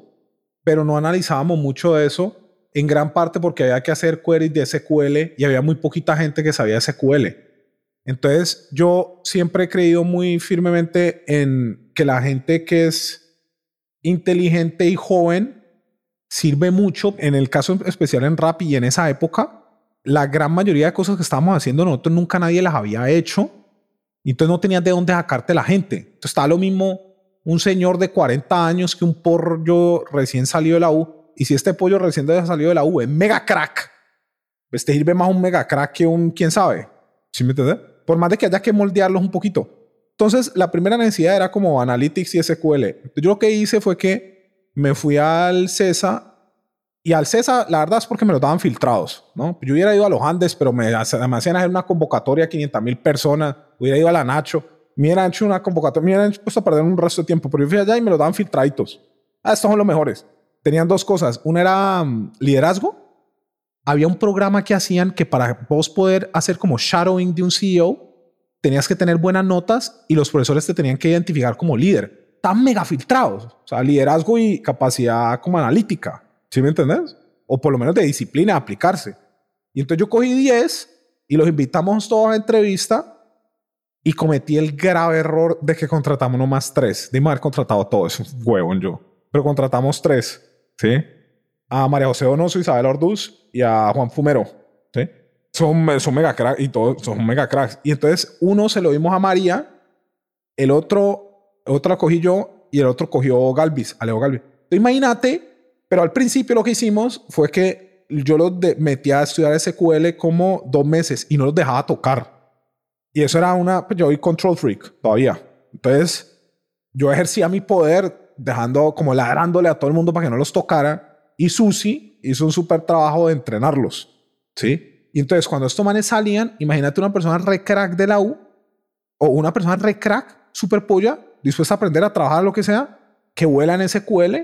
pero no analizábamos mucho de eso, en gran parte porque había que hacer queries de SQL y había muy poquita gente que sabía SQL. Entonces yo siempre he creído muy firmemente en que la gente que es inteligente y joven sirve mucho. En el caso especial en Rappi y en esa época, la gran mayoría de cosas que estábamos haciendo nosotros nunca nadie las había hecho. Entonces no tenías de dónde sacarte la gente. Entonces está lo mismo un señor de 40 años que un pollo recién salido de la U. Y si este pollo recién salido de la U es mega crack, pues te sirve más un mega crack que un quién sabe. ¿Sí me entiendes? Por más de que haya que moldearlos un poquito. Entonces, la primera necesidad era como Analytics y SQL. Yo lo que hice fue que me fui al CESA y al CESA, la verdad es porque me lo daban filtrados, ¿no? Yo hubiera ido a los Andes, pero me, me hacían hacer una convocatoria a 500 mil personas, hubiera ido a la Nacho, me hubieran hecho una convocatoria, me hubieran puesto a perder un resto de tiempo, pero yo fui allá y me lo daban filtraditos. Ah, estos son los mejores. Tenían dos cosas. Una era um, liderazgo. Había un programa que hacían que para vos poder hacer como shadowing de un CEO, tenías que tener buenas notas y los profesores te tenían que identificar como líder tan mega filtrados. O sea, liderazgo y capacidad como analítica. ¿Sí me entendés? O por lo menos de disciplina, aplicarse. Y entonces yo cogí 10 y los invitamos todos a entrevista y cometí el grave error de que contratamos nomás tres. De haber contratado a todos, huevón yo. Pero contratamos tres, ¿sí? A María José Donoso, Isabel Orduz y a Juan Fumero, ¿sí? Son, son mega cracks y todos son mega cracks. Y entonces uno se lo dimos a María el otro, otra cogí yo y el otro cogió Galvis, Alejo Galvis. Entonces, imagínate, pero al principio lo que hicimos fue que yo los metí a estudiar SQL como dos meses y no los dejaba tocar. Y eso era una, pues yo soy control freak todavía. Entonces, yo ejercía mi poder dejando, como ladrándole a todo el mundo para que no los tocara. Y Susi hizo un súper trabajo de entrenarlos. ¿Sí? Y entonces, cuando estos manes salían, imagínate una persona re crack de la U o una persona re crack, super polla, dispuesta a aprender a trabajar lo que sea, que vuela en SQL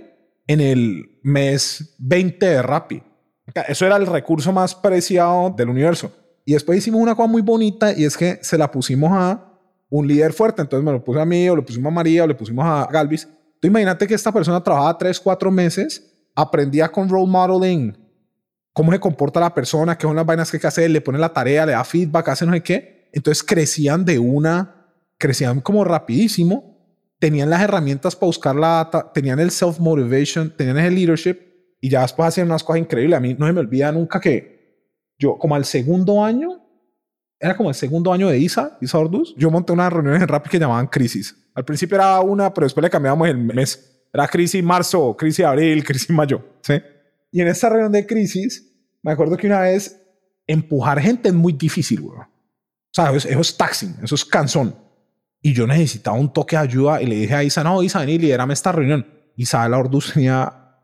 en el mes 20 de Rappi. Eso era el recurso más preciado del universo. Y después hicimos una cosa muy bonita y es que se la pusimos a un líder fuerte. Entonces me lo puse a mí, o le pusimos a María, o le pusimos a Galvis. Tú imagínate que esta persona trabajaba tres, cuatro meses, aprendía con role modeling cómo se comporta la persona, qué son las vainas que hay que hacer, le pone la tarea, le da feedback, hace no sé qué. Entonces crecían de una, crecían como rapidísimo, tenían las herramientas para buscar la data, tenían el self-motivation, tenían el leadership y ya después hacían unas cosas increíbles. A mí no se me olvida nunca que yo, como al segundo año, era como el segundo año de ISA, ISA Orduz, yo monté unas reuniones en Rappi que llamaban crisis. Al principio era una, pero después le cambiábamos el mes. Era crisis marzo, crisis abril, crisis mayo. ¿sí? Y en esta reunión de crisis, me acuerdo que una vez empujar gente es muy difícil, güey. O sea, eso es, eso es taxing, eso es cansón. Y yo necesitaba un toque de ayuda y le dije a Isa, no, Isa, ven y lidérame esta reunión. Isa la Orduz tenía,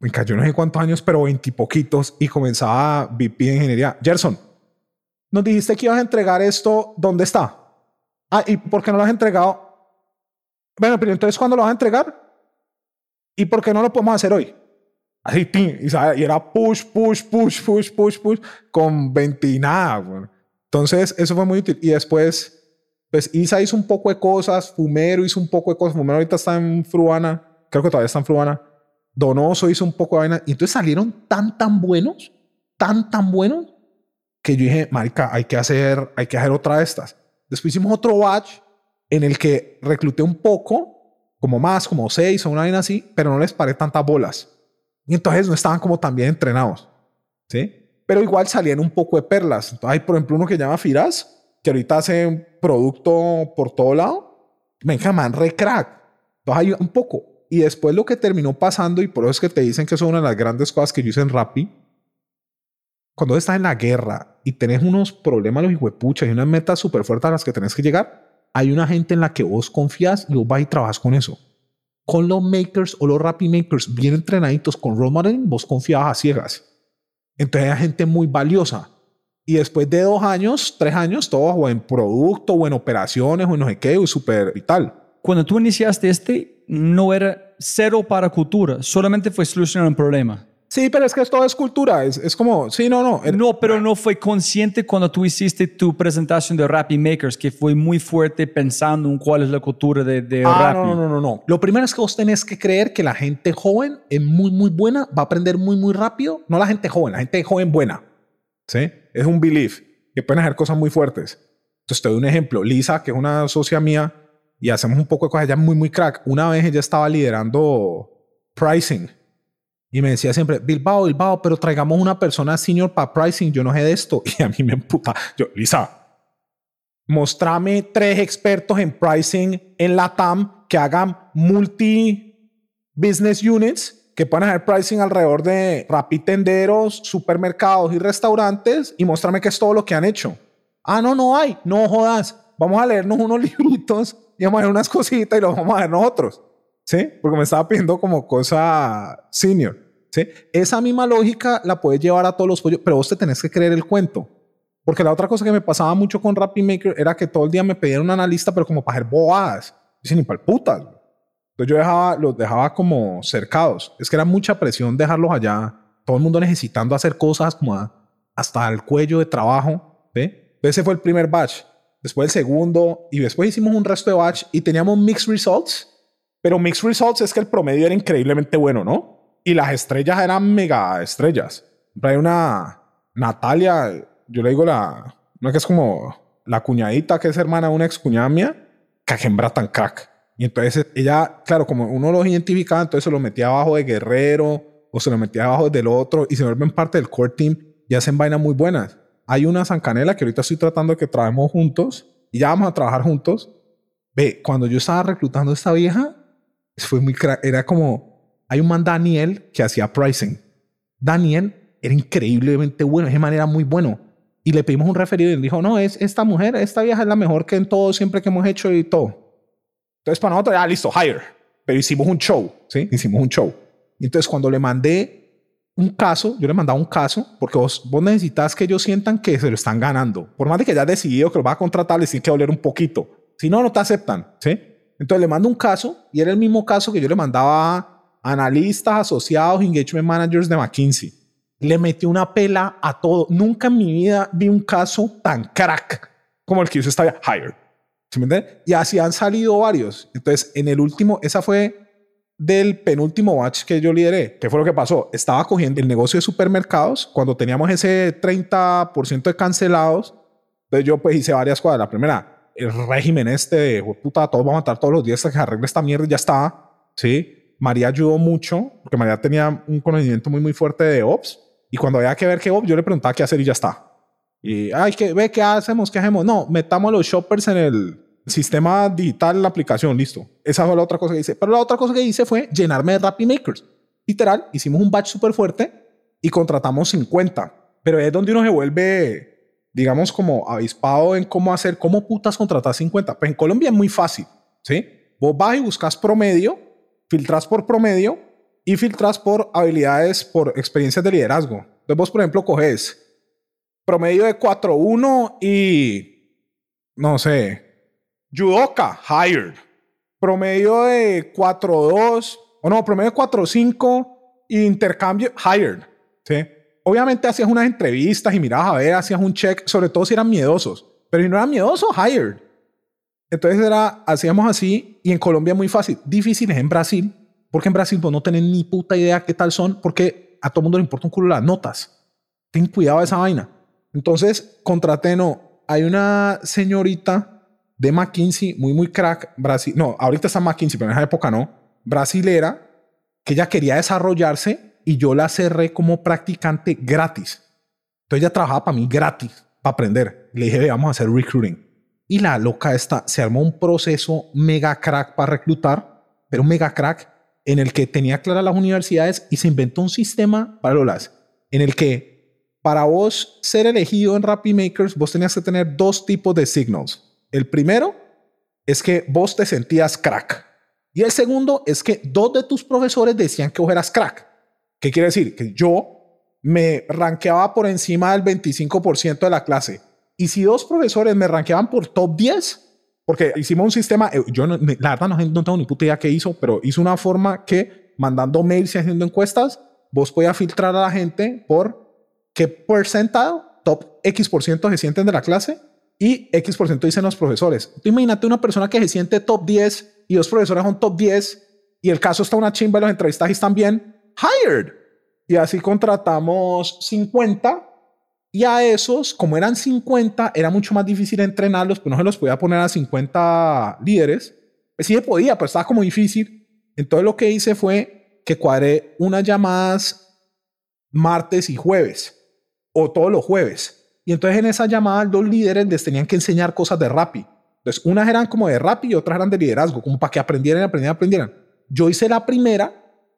me cayó no sé cuántos años, pero veintipoquitos y comenzaba VP de ingeniería. Gerson, nos dijiste que ibas a entregar esto, ¿dónde está? Ah, ¿y por qué no lo has entregado? Bueno, pero entonces, ¿cuándo lo vas a entregar? ¿Y por qué no lo podemos hacer hoy? Así, tin, y, y era push, push, push, push, push, push, con 20 y nada. Entonces, eso fue muy útil. Y después, pues Isa hizo un poco de cosas, Fumero hizo un poco de cosas. Fumero ahorita está en Fruana, creo que todavía está en Fruana. Donoso hizo un poco de vaina. Y entonces salieron tan, tan buenos, tan, tan buenos, que yo dije, marica, hay que hacer, hay que hacer otra de estas. Después hicimos otro batch en el que recluté un poco, como más, como seis o una vaina así, pero no les paré tantas bolas. Y entonces no estaban como tan bien entrenados. ¿Sí? Pero igual salían un poco de perlas. Entonces, hay, por ejemplo, uno que llama Firas, que ahorita hace producto por todo lado. Venga, man, re crack. Entonces hay un poco. Y después lo que terminó pasando, y por eso es que te dicen que es una de las grandes cosas que yo hice en Rappi, cuando estás en la guerra y tenés unos problemas, los hijuepuchas, y unas metas súper fuertes a las que tenés que llegar, hay una gente en la que vos confías y vos vas y trabajas con eso. Con los makers o los Rappi makers bien entrenaditos con role modeling, vos confiabas a ciegas. Entonces hay gente muy valiosa. Y después de dos años, tres años, todo o en producto o en operaciones o en no sé qué, súper vital. Cuando tú iniciaste este, no era cero para cultura, solamente fue solucionar un problema. Sí, pero es que todo es cultura. Es, es como, sí, no, no. No, pero no fue consciente cuando tú hiciste tu presentación de Rappi Makers, que fue muy fuerte pensando en cuál es la cultura de, de Ah, Rappi. no, no, no, no, no. Lo primero es que vos tenés que creer que la gente joven es muy, muy buena, va a aprender muy, muy rápido. No la gente joven, la gente joven buena. ¿Sí? Es un belief que pueden hacer cosas muy fuertes. Entonces te doy un ejemplo. Lisa, que es una socia mía, y hacemos un poco de cosas, ella muy, muy crack. Una vez ella estaba liderando pricing y me decía siempre, Bilbao, Bilbao, pero traigamos una persona senior para pricing, yo no sé de esto. Y a mí me emputa. Yo, Lisa, mostrame tres expertos en pricing en la TAM que hagan multi business units que puedan hacer pricing alrededor de rapitenderos, supermercados y restaurantes y mostrame qué es todo lo que han hecho. Ah, no, no hay. No jodas. Vamos a leernos unos libritos y vamos a ver unas cositas y los vamos a ver nosotros. ¿Sí? Porque me estaba pidiendo como cosa senior. ¿Sí? Esa misma lógica la puedes llevar a todos los pollos, pero vos te tenés que creer el cuento. Porque la otra cosa que me pasaba mucho con Rappi Maker era que todo el día me pedían un analista, pero como para hacer bobadas. Dicen, ni para putas. Entonces yo dejaba, los dejaba como cercados. Es que era mucha presión dejarlos allá. Todo el mundo necesitando hacer cosas como a- hasta el cuello de trabajo. ¿sí? Ese fue el primer batch. Después el segundo. Y después hicimos un resto de batch y teníamos mixed results. Pero mixed results es que el promedio era increíblemente bueno, ¿no? Y las estrellas eran mega estrellas. Hay una Natalia, yo le digo la, una que es como la cuñadita que es hermana de una ex cuñada mía, que hembra tan crack. Y entonces ella, claro, como uno los identificaba, entonces se lo metía abajo de guerrero o se lo metía abajo del otro y se vuelven parte del core team y hacen vainas muy buenas. Hay una San Canela que ahorita estoy tratando de que trabajemos juntos y ya vamos a trabajar juntos, Ve, cuando yo estaba reclutando a esta vieja, fue muy cra- era como hay un man Daniel que hacía pricing. Daniel era increíblemente bueno, ese man era muy bueno. Y le pedimos un referido y él dijo, no, es esta mujer, esta vieja es la mejor que en todo, siempre que hemos hecho y todo. Entonces para nosotros, ya listo, hire. Pero hicimos un show, ¿sí? Hicimos un show. Y entonces cuando le mandé un caso, yo le mandaba un caso, porque vos, vos necesitas que ellos sientan que se lo están ganando. Por más de que ya decidido que lo va a contratar, les tiene que doler un poquito. Si no, no te aceptan, ¿sí? Entonces le mando un caso y era el mismo caso que yo le mandaba analistas, asociados, engagement managers de McKinsey. Le metí una pela a todo. Nunca en mi vida vi un caso tan crack como el que hizo esta Hire. ¿Sí me entiendes? Y así han salido varios. Entonces, en el último, esa fue del penúltimo batch que yo lideré. ¿Qué fue lo que pasó? Estaba cogiendo el negocio de supermercados cuando teníamos ese 30% de cancelados. Entonces yo pues hice varias cosas. La primera, el régimen este de "Jue puta, todos vamos a matar todos los días hasta que arregle esta mierda y ya está. Sí. María ayudó mucho porque María tenía un conocimiento muy, muy fuerte de Ops. Y cuando había que ver qué Ops, yo le preguntaba qué hacer y ya está. Y, ay, que ve, ¿qué hacemos? ¿Qué hacemos? No, metamos los shoppers en el sistema digital, la aplicación, listo. Esa fue la otra cosa que hice. Pero la otra cosa que hice fue llenarme de Rappi Makers. Literal, hicimos un batch súper fuerte y contratamos 50. Pero es donde uno se vuelve, digamos, como avispado en cómo hacer, cómo putas contratar 50. Pues en Colombia es muy fácil, ¿sí? Vos vas y buscas promedio, filtras por promedio y filtras por habilidades, por experiencias de liderazgo. Entonces vos, por ejemplo, coges promedio de 4-1 y, no sé, judoka, hired. Promedio de 4-2, o no, promedio de 4-5 y intercambio, hired. ¿sí? Obviamente hacías unas entrevistas y mirabas a ver, hacías un check, sobre todo si eran miedosos. Pero si no eran miedosos, hired. Entonces era, hacíamos así y en Colombia muy fácil. Difícil es en Brasil, porque en Brasil vos no tenés ni puta idea qué tal son, porque a todo mundo le importa un culo las notas. Ten cuidado de esa vaina. Entonces, contraté, no, hay una señorita de McKinsey, muy, muy crack, Brasil, no, ahorita está McKinsey, pero en esa época no, brasilera, que ella quería desarrollarse y yo la cerré como practicante gratis. Entonces ella trabajaba para mí gratis, para aprender. Le dije, "Ve, vamos a hacer recruiting. Y la loca esta se armó un proceso mega crack para reclutar, pero mega crack en el que tenía claras las universidades y se inventó un sistema para Lolas, en el que para vos ser elegido en Rappi Makers, vos tenías que tener dos tipos de signals. El primero es que vos te sentías crack. Y el segundo es que dos de tus profesores decían que vos eras crack. ¿Qué quiere decir? Que yo me rankeaba por encima del 25% de la clase. Y si dos profesores me rankeaban por top 10, porque hicimos un sistema, eh, yo no, la verdad no, no tengo ni puta idea qué hizo, pero hizo una forma que mandando mails y haciendo encuestas, vos podías filtrar a la gente por qué porcentado, top X por ciento se sienten de la clase y X por ciento dicen los profesores. Tú imagínate una persona que se siente top 10 y dos profesores son top 10 y el caso está una chimba y los entrevistajes también hired. Y así contratamos 50 y a esos, como eran 50, era mucho más difícil entrenarlos, pues no se los podía poner a 50 líderes. Pues sí se podía, pero estaba como difícil. Entonces lo que hice fue que cuadré unas llamadas martes y jueves o todos los jueves. Y entonces en esa llamada los líderes les tenían que enseñar cosas de Rappi. Entonces unas eran como de Rappi y otras eran de liderazgo, como para que aprendieran, aprendieran, aprendieran. Yo hice la primera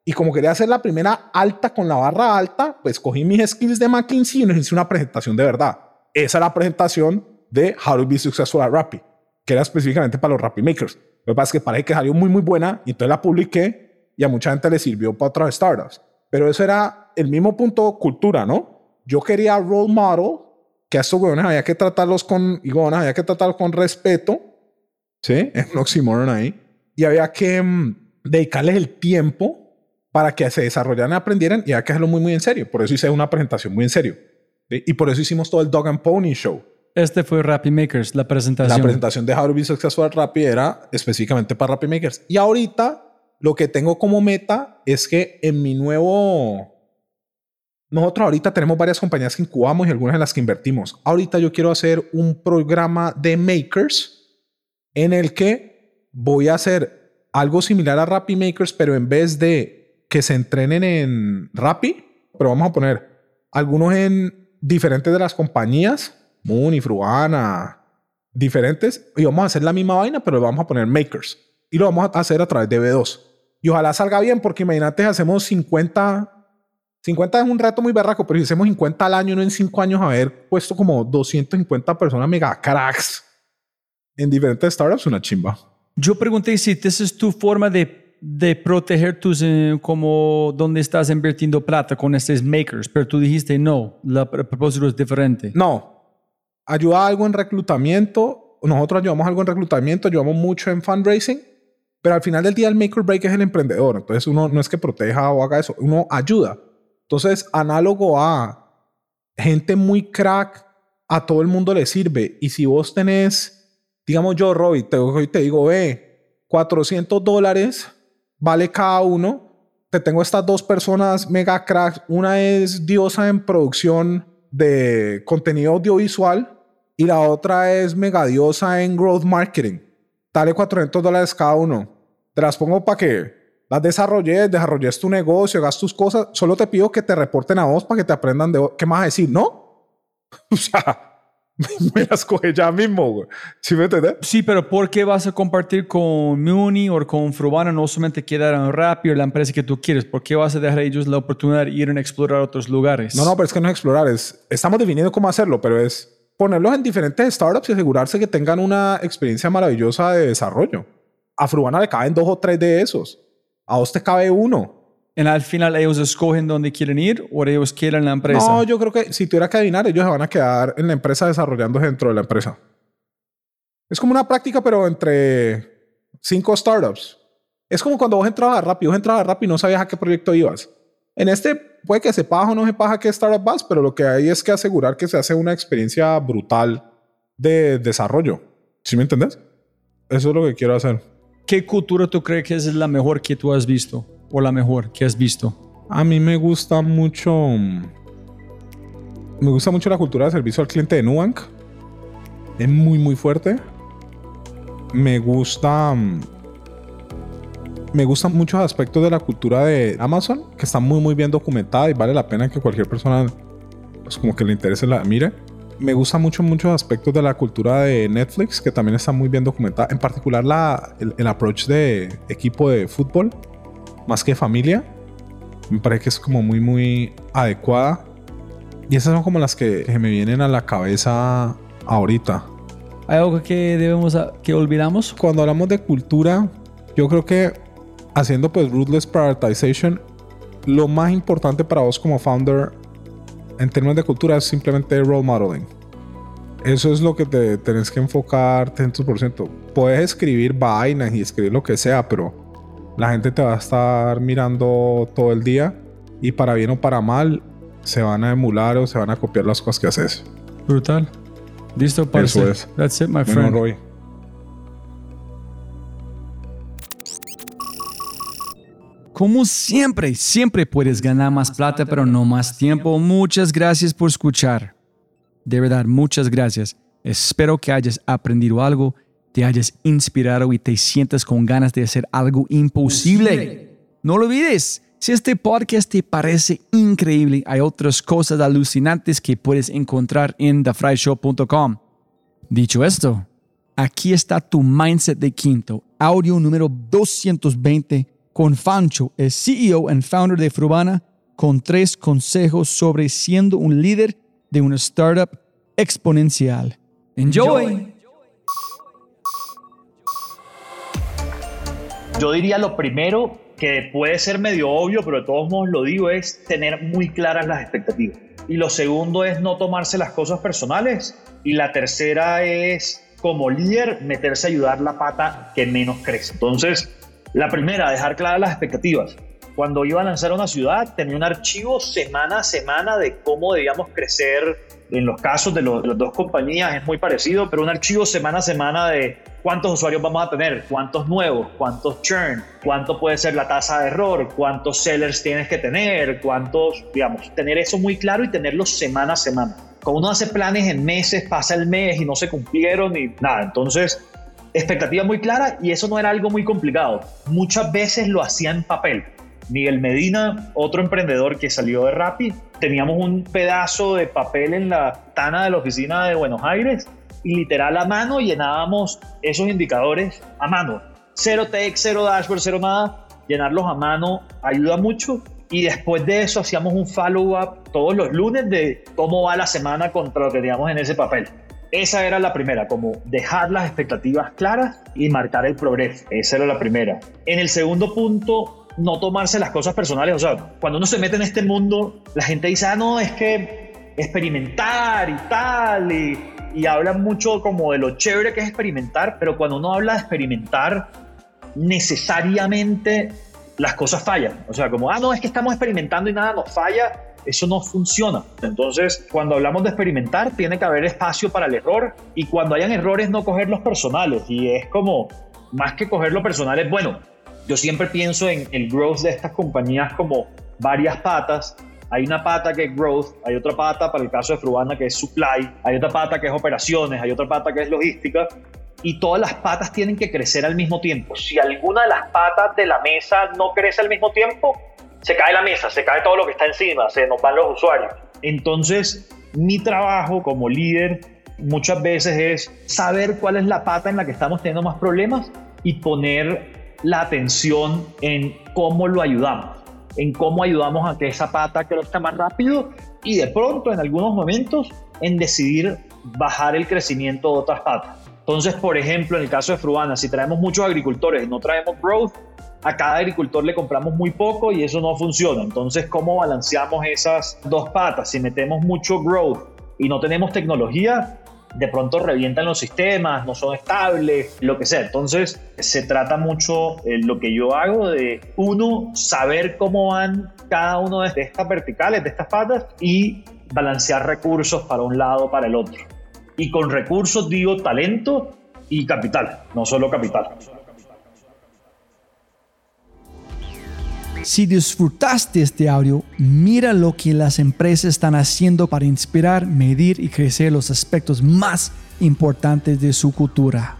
y como quería hacer la primera alta con la barra alta, pues cogí mis skills de McKinsey y nos hice una presentación de verdad. Esa era la presentación de How to be successful at Rappi, que era específicamente para los Rappi Makers. Lo que pasa es que parece que salió muy, muy buena y entonces la publiqué y a mucha gente le sirvió para otras startups. Pero eso era el mismo punto cultura, ¿no? Yo quería role model, que a estos huevones había que tratarlos con, y había que tratarlos con respeto, ¿sí? Es un oxímoron ahí. Y había que mm, dedicarles el tiempo para que se desarrollaran aprendieran y había que hacerlo muy, muy en serio. Por eso hice una presentación muy en serio. ¿sí? Y por eso hicimos todo el Dog and Pony Show. Este fue Rappi Makers, la presentación. La presentación de How to be Successful Rappi era específicamente para Rappi Makers. Y ahorita lo que tengo como meta es que en mi nuevo... Nosotros ahorita tenemos varias compañías que incubamos y algunas en las que invertimos. Ahorita yo quiero hacer un programa de makers en el que voy a hacer algo similar a Rappi Makers, pero en vez de que se entrenen en Rappi, pero vamos a poner algunos en diferentes de las compañías, Muni, Fruana, diferentes y vamos a hacer la misma vaina, pero le vamos a poner makers. Y lo vamos a hacer a través de B2. Y ojalá salga bien, porque imagínate, hacemos 50. 50 es un reto muy berraco, pero si hacemos 50 al año, no en 5 años, haber puesto como 250 personas mega cracks en diferentes startups, una chimba. Yo pregunté si esa es tu forma de, de proteger tus, eh, como donde estás invirtiendo plata con estos makers, pero tú dijiste no, la- el propósito es diferente. No, ayuda algo en reclutamiento. Nosotros ayudamos algo en reclutamiento, ayudamos mucho en fundraising, pero al final del día el make or break es el emprendedor. Entonces uno no es que proteja o haga eso, uno ayuda. Entonces, análogo a gente muy crack, a todo el mundo le sirve. Y si vos tenés, digamos yo, Roy, te, hoy te digo, ve, 400 dólares vale cada uno. Te tengo estas dos personas mega cracks. Una es diosa en producción de contenido audiovisual y la otra es mega diosa en growth marketing. Dale 400 dólares cada uno. Te las pongo para que las desarrolles, desarrolles tu negocio, hagas tus cosas. Solo te pido que te reporten a vos para que te aprendan de qué más decir, ¿no? O sea, me las coge ya mismo, güey. ¿Sí me entiendes? Sí, pero ¿por qué vas a compartir con Muni o con Frubana? No solamente quedar rápido la empresa que tú quieres. ¿Por qué vas a dejar a ellos la oportunidad de ir a explorar otros lugares? No, no, pero es que no es explorar, es, estamos definiendo cómo hacerlo, pero es ponerlos en diferentes startups y asegurarse que tengan una experiencia maravillosa de desarrollo. A Frubana le caben dos o tres de esos. A vos te cabe uno. ¿En al final ellos escogen dónde quieren ir o ellos quieren la empresa? No, yo creo que si tuviera que adivinar, ellos se van a quedar en la empresa desarrollando dentro de la empresa. Es como una práctica, pero entre cinco startups. Es como cuando vos entrabas a Rappi, vos entrabas a Rappi y no sabías a qué proyecto ibas. En este puede que sepas o no sepas a qué startup vas, pero lo que hay es que asegurar que se hace una experiencia brutal de desarrollo. ¿Sí me entendés? Eso es lo que quiero hacer. ¿Qué cultura tú crees que es la mejor que tú has visto? ¿O la mejor que has visto? A mí me gusta mucho. Me gusta mucho la cultura de servicio al cliente de Nubank. Es muy, muy fuerte. Me gusta. Me gustan muchos aspectos de la cultura de Amazon que está muy, muy bien documentada y vale la pena que cualquier persona, pues como que le interese, la mire. Me gusta mucho muchos aspectos de la cultura de Netflix que también está muy bien documentada. En particular, la, el, el approach de equipo de fútbol más que familia. Me parece que es como muy, muy adecuada. Y esas son como las que, que me vienen a la cabeza ahorita. ¿Hay algo que debemos, que olvidamos? Cuando hablamos de cultura, yo creo que haciendo pues ruthless prioritization, lo más importante para vos como founder en términos de cultura es simplemente role modeling. Eso es lo que te tenés que enfocar 100%. Puedes escribir vainas y escribir lo que sea, pero la gente te va a estar mirando todo el día y para bien o para mal se van a emular o se van a copiar las cosas que haces. Brutal. Listo, parce. Eso es. That's it, my Bueno, friend. Roy. Como siempre, siempre puedes ganar más plata, pero no más tiempo. Muchas gracias por escuchar. De verdad, muchas gracias. Espero que hayas aprendido algo, te hayas inspirado y te sientas con ganas de hacer algo imposible. No lo olvides. Si este podcast te parece increíble, hay otras cosas alucinantes que puedes encontrar en thefryshow.com. Dicho esto, aquí está tu mindset de quinto, audio número 220 con Fancho, el CEO and founder de Frubana, con tres consejos sobre siendo un líder de una startup exponencial. Enjoy. Yo diría lo primero que puede ser medio obvio, pero de todos modos lo digo, es tener muy claras las expectativas. Y lo segundo es no tomarse las cosas personales. Y la tercera es, como líder, meterse a ayudar la pata que menos crece. Entonces, la primera, dejar claras las expectativas. Cuando iba a lanzar una ciudad, tenía un archivo semana a semana de cómo debíamos crecer. En los casos de, de las dos compañías es muy parecido, pero un archivo semana a semana de cuántos usuarios vamos a tener, cuántos nuevos, cuántos churn, cuánto puede ser la tasa de error, cuántos sellers tienes que tener, cuántos, digamos, tener eso muy claro y tenerlo semana a semana. Cuando uno hace planes en meses, pasa el mes y no se cumplieron y nada. Entonces, expectativa muy clara y eso no era algo muy complicado. Muchas veces lo hacía en papel. Miguel Medina, otro emprendedor que salió de Rappi, teníamos un pedazo de papel en la tana de la oficina de Buenos Aires y literal a mano llenábamos esos indicadores a mano. Cero text, cero dashboard, cero nada. Llenarlos a mano ayuda mucho. Y después de eso hacíamos un follow-up todos los lunes de cómo va la semana contra lo que teníamos en ese papel. Esa era la primera, como dejar las expectativas claras y marcar el progreso. Esa era la primera. En el segundo punto, no tomarse las cosas personales. O sea, cuando uno se mete en este mundo, la gente dice, ah, no, es que experimentar y tal, y, y hablan mucho como de lo chévere que es experimentar, pero cuando uno habla de experimentar, necesariamente las cosas fallan. O sea, como, ah, no, es que estamos experimentando y nada nos falla, eso no funciona. Entonces, cuando hablamos de experimentar, tiene que haber espacio para el error y cuando hayan errores, no cogerlos personales. Y es como, más que cogerlo personales, bueno, yo siempre pienso en el growth de estas compañías como varias patas. Hay una pata que es growth, hay otra pata para el caso de Fruana que es supply, hay otra pata que es operaciones, hay otra pata que es logística y todas las patas tienen que crecer al mismo tiempo. Si alguna de las patas de la mesa no crece al mismo tiempo, se cae la mesa, se cae todo lo que está encima, se nos van los usuarios. Entonces, mi trabajo como líder muchas veces es saber cuál es la pata en la que estamos teniendo más problemas y poner la atención en cómo lo ayudamos, en cómo ayudamos a que esa pata crezca más rápido y de pronto en algunos momentos en decidir bajar el crecimiento de otras patas. Entonces, por ejemplo, en el caso de Fruana, si traemos muchos agricultores y no traemos growth, a cada agricultor le compramos muy poco y eso no funciona. Entonces, ¿cómo balanceamos esas dos patas? Si metemos mucho growth y no tenemos tecnología, de pronto revientan los sistemas, no son estables, lo que sea. Entonces, se trata mucho eh, lo que yo hago de, uno, saber cómo van cada uno de estas verticales, de estas patas, y balancear recursos para un lado, para el otro. Y con recursos digo talento y capital, no solo capital. Si disfrutaste este audio, mira lo que las empresas están haciendo para inspirar, medir y crecer los aspectos más importantes de su cultura.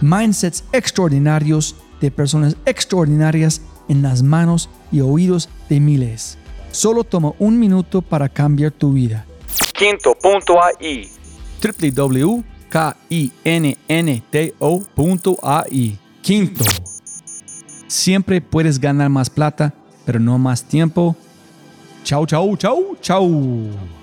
Mindsets extraordinarios de personas extraordinarias en las manos y oídos de miles. Solo toma un minuto para cambiar tu vida. Quinto.ai www.kinnto.ai Quinto. Siempre puedes ganar más plata, pero no más tiempo. Chau, chau, chau, chau.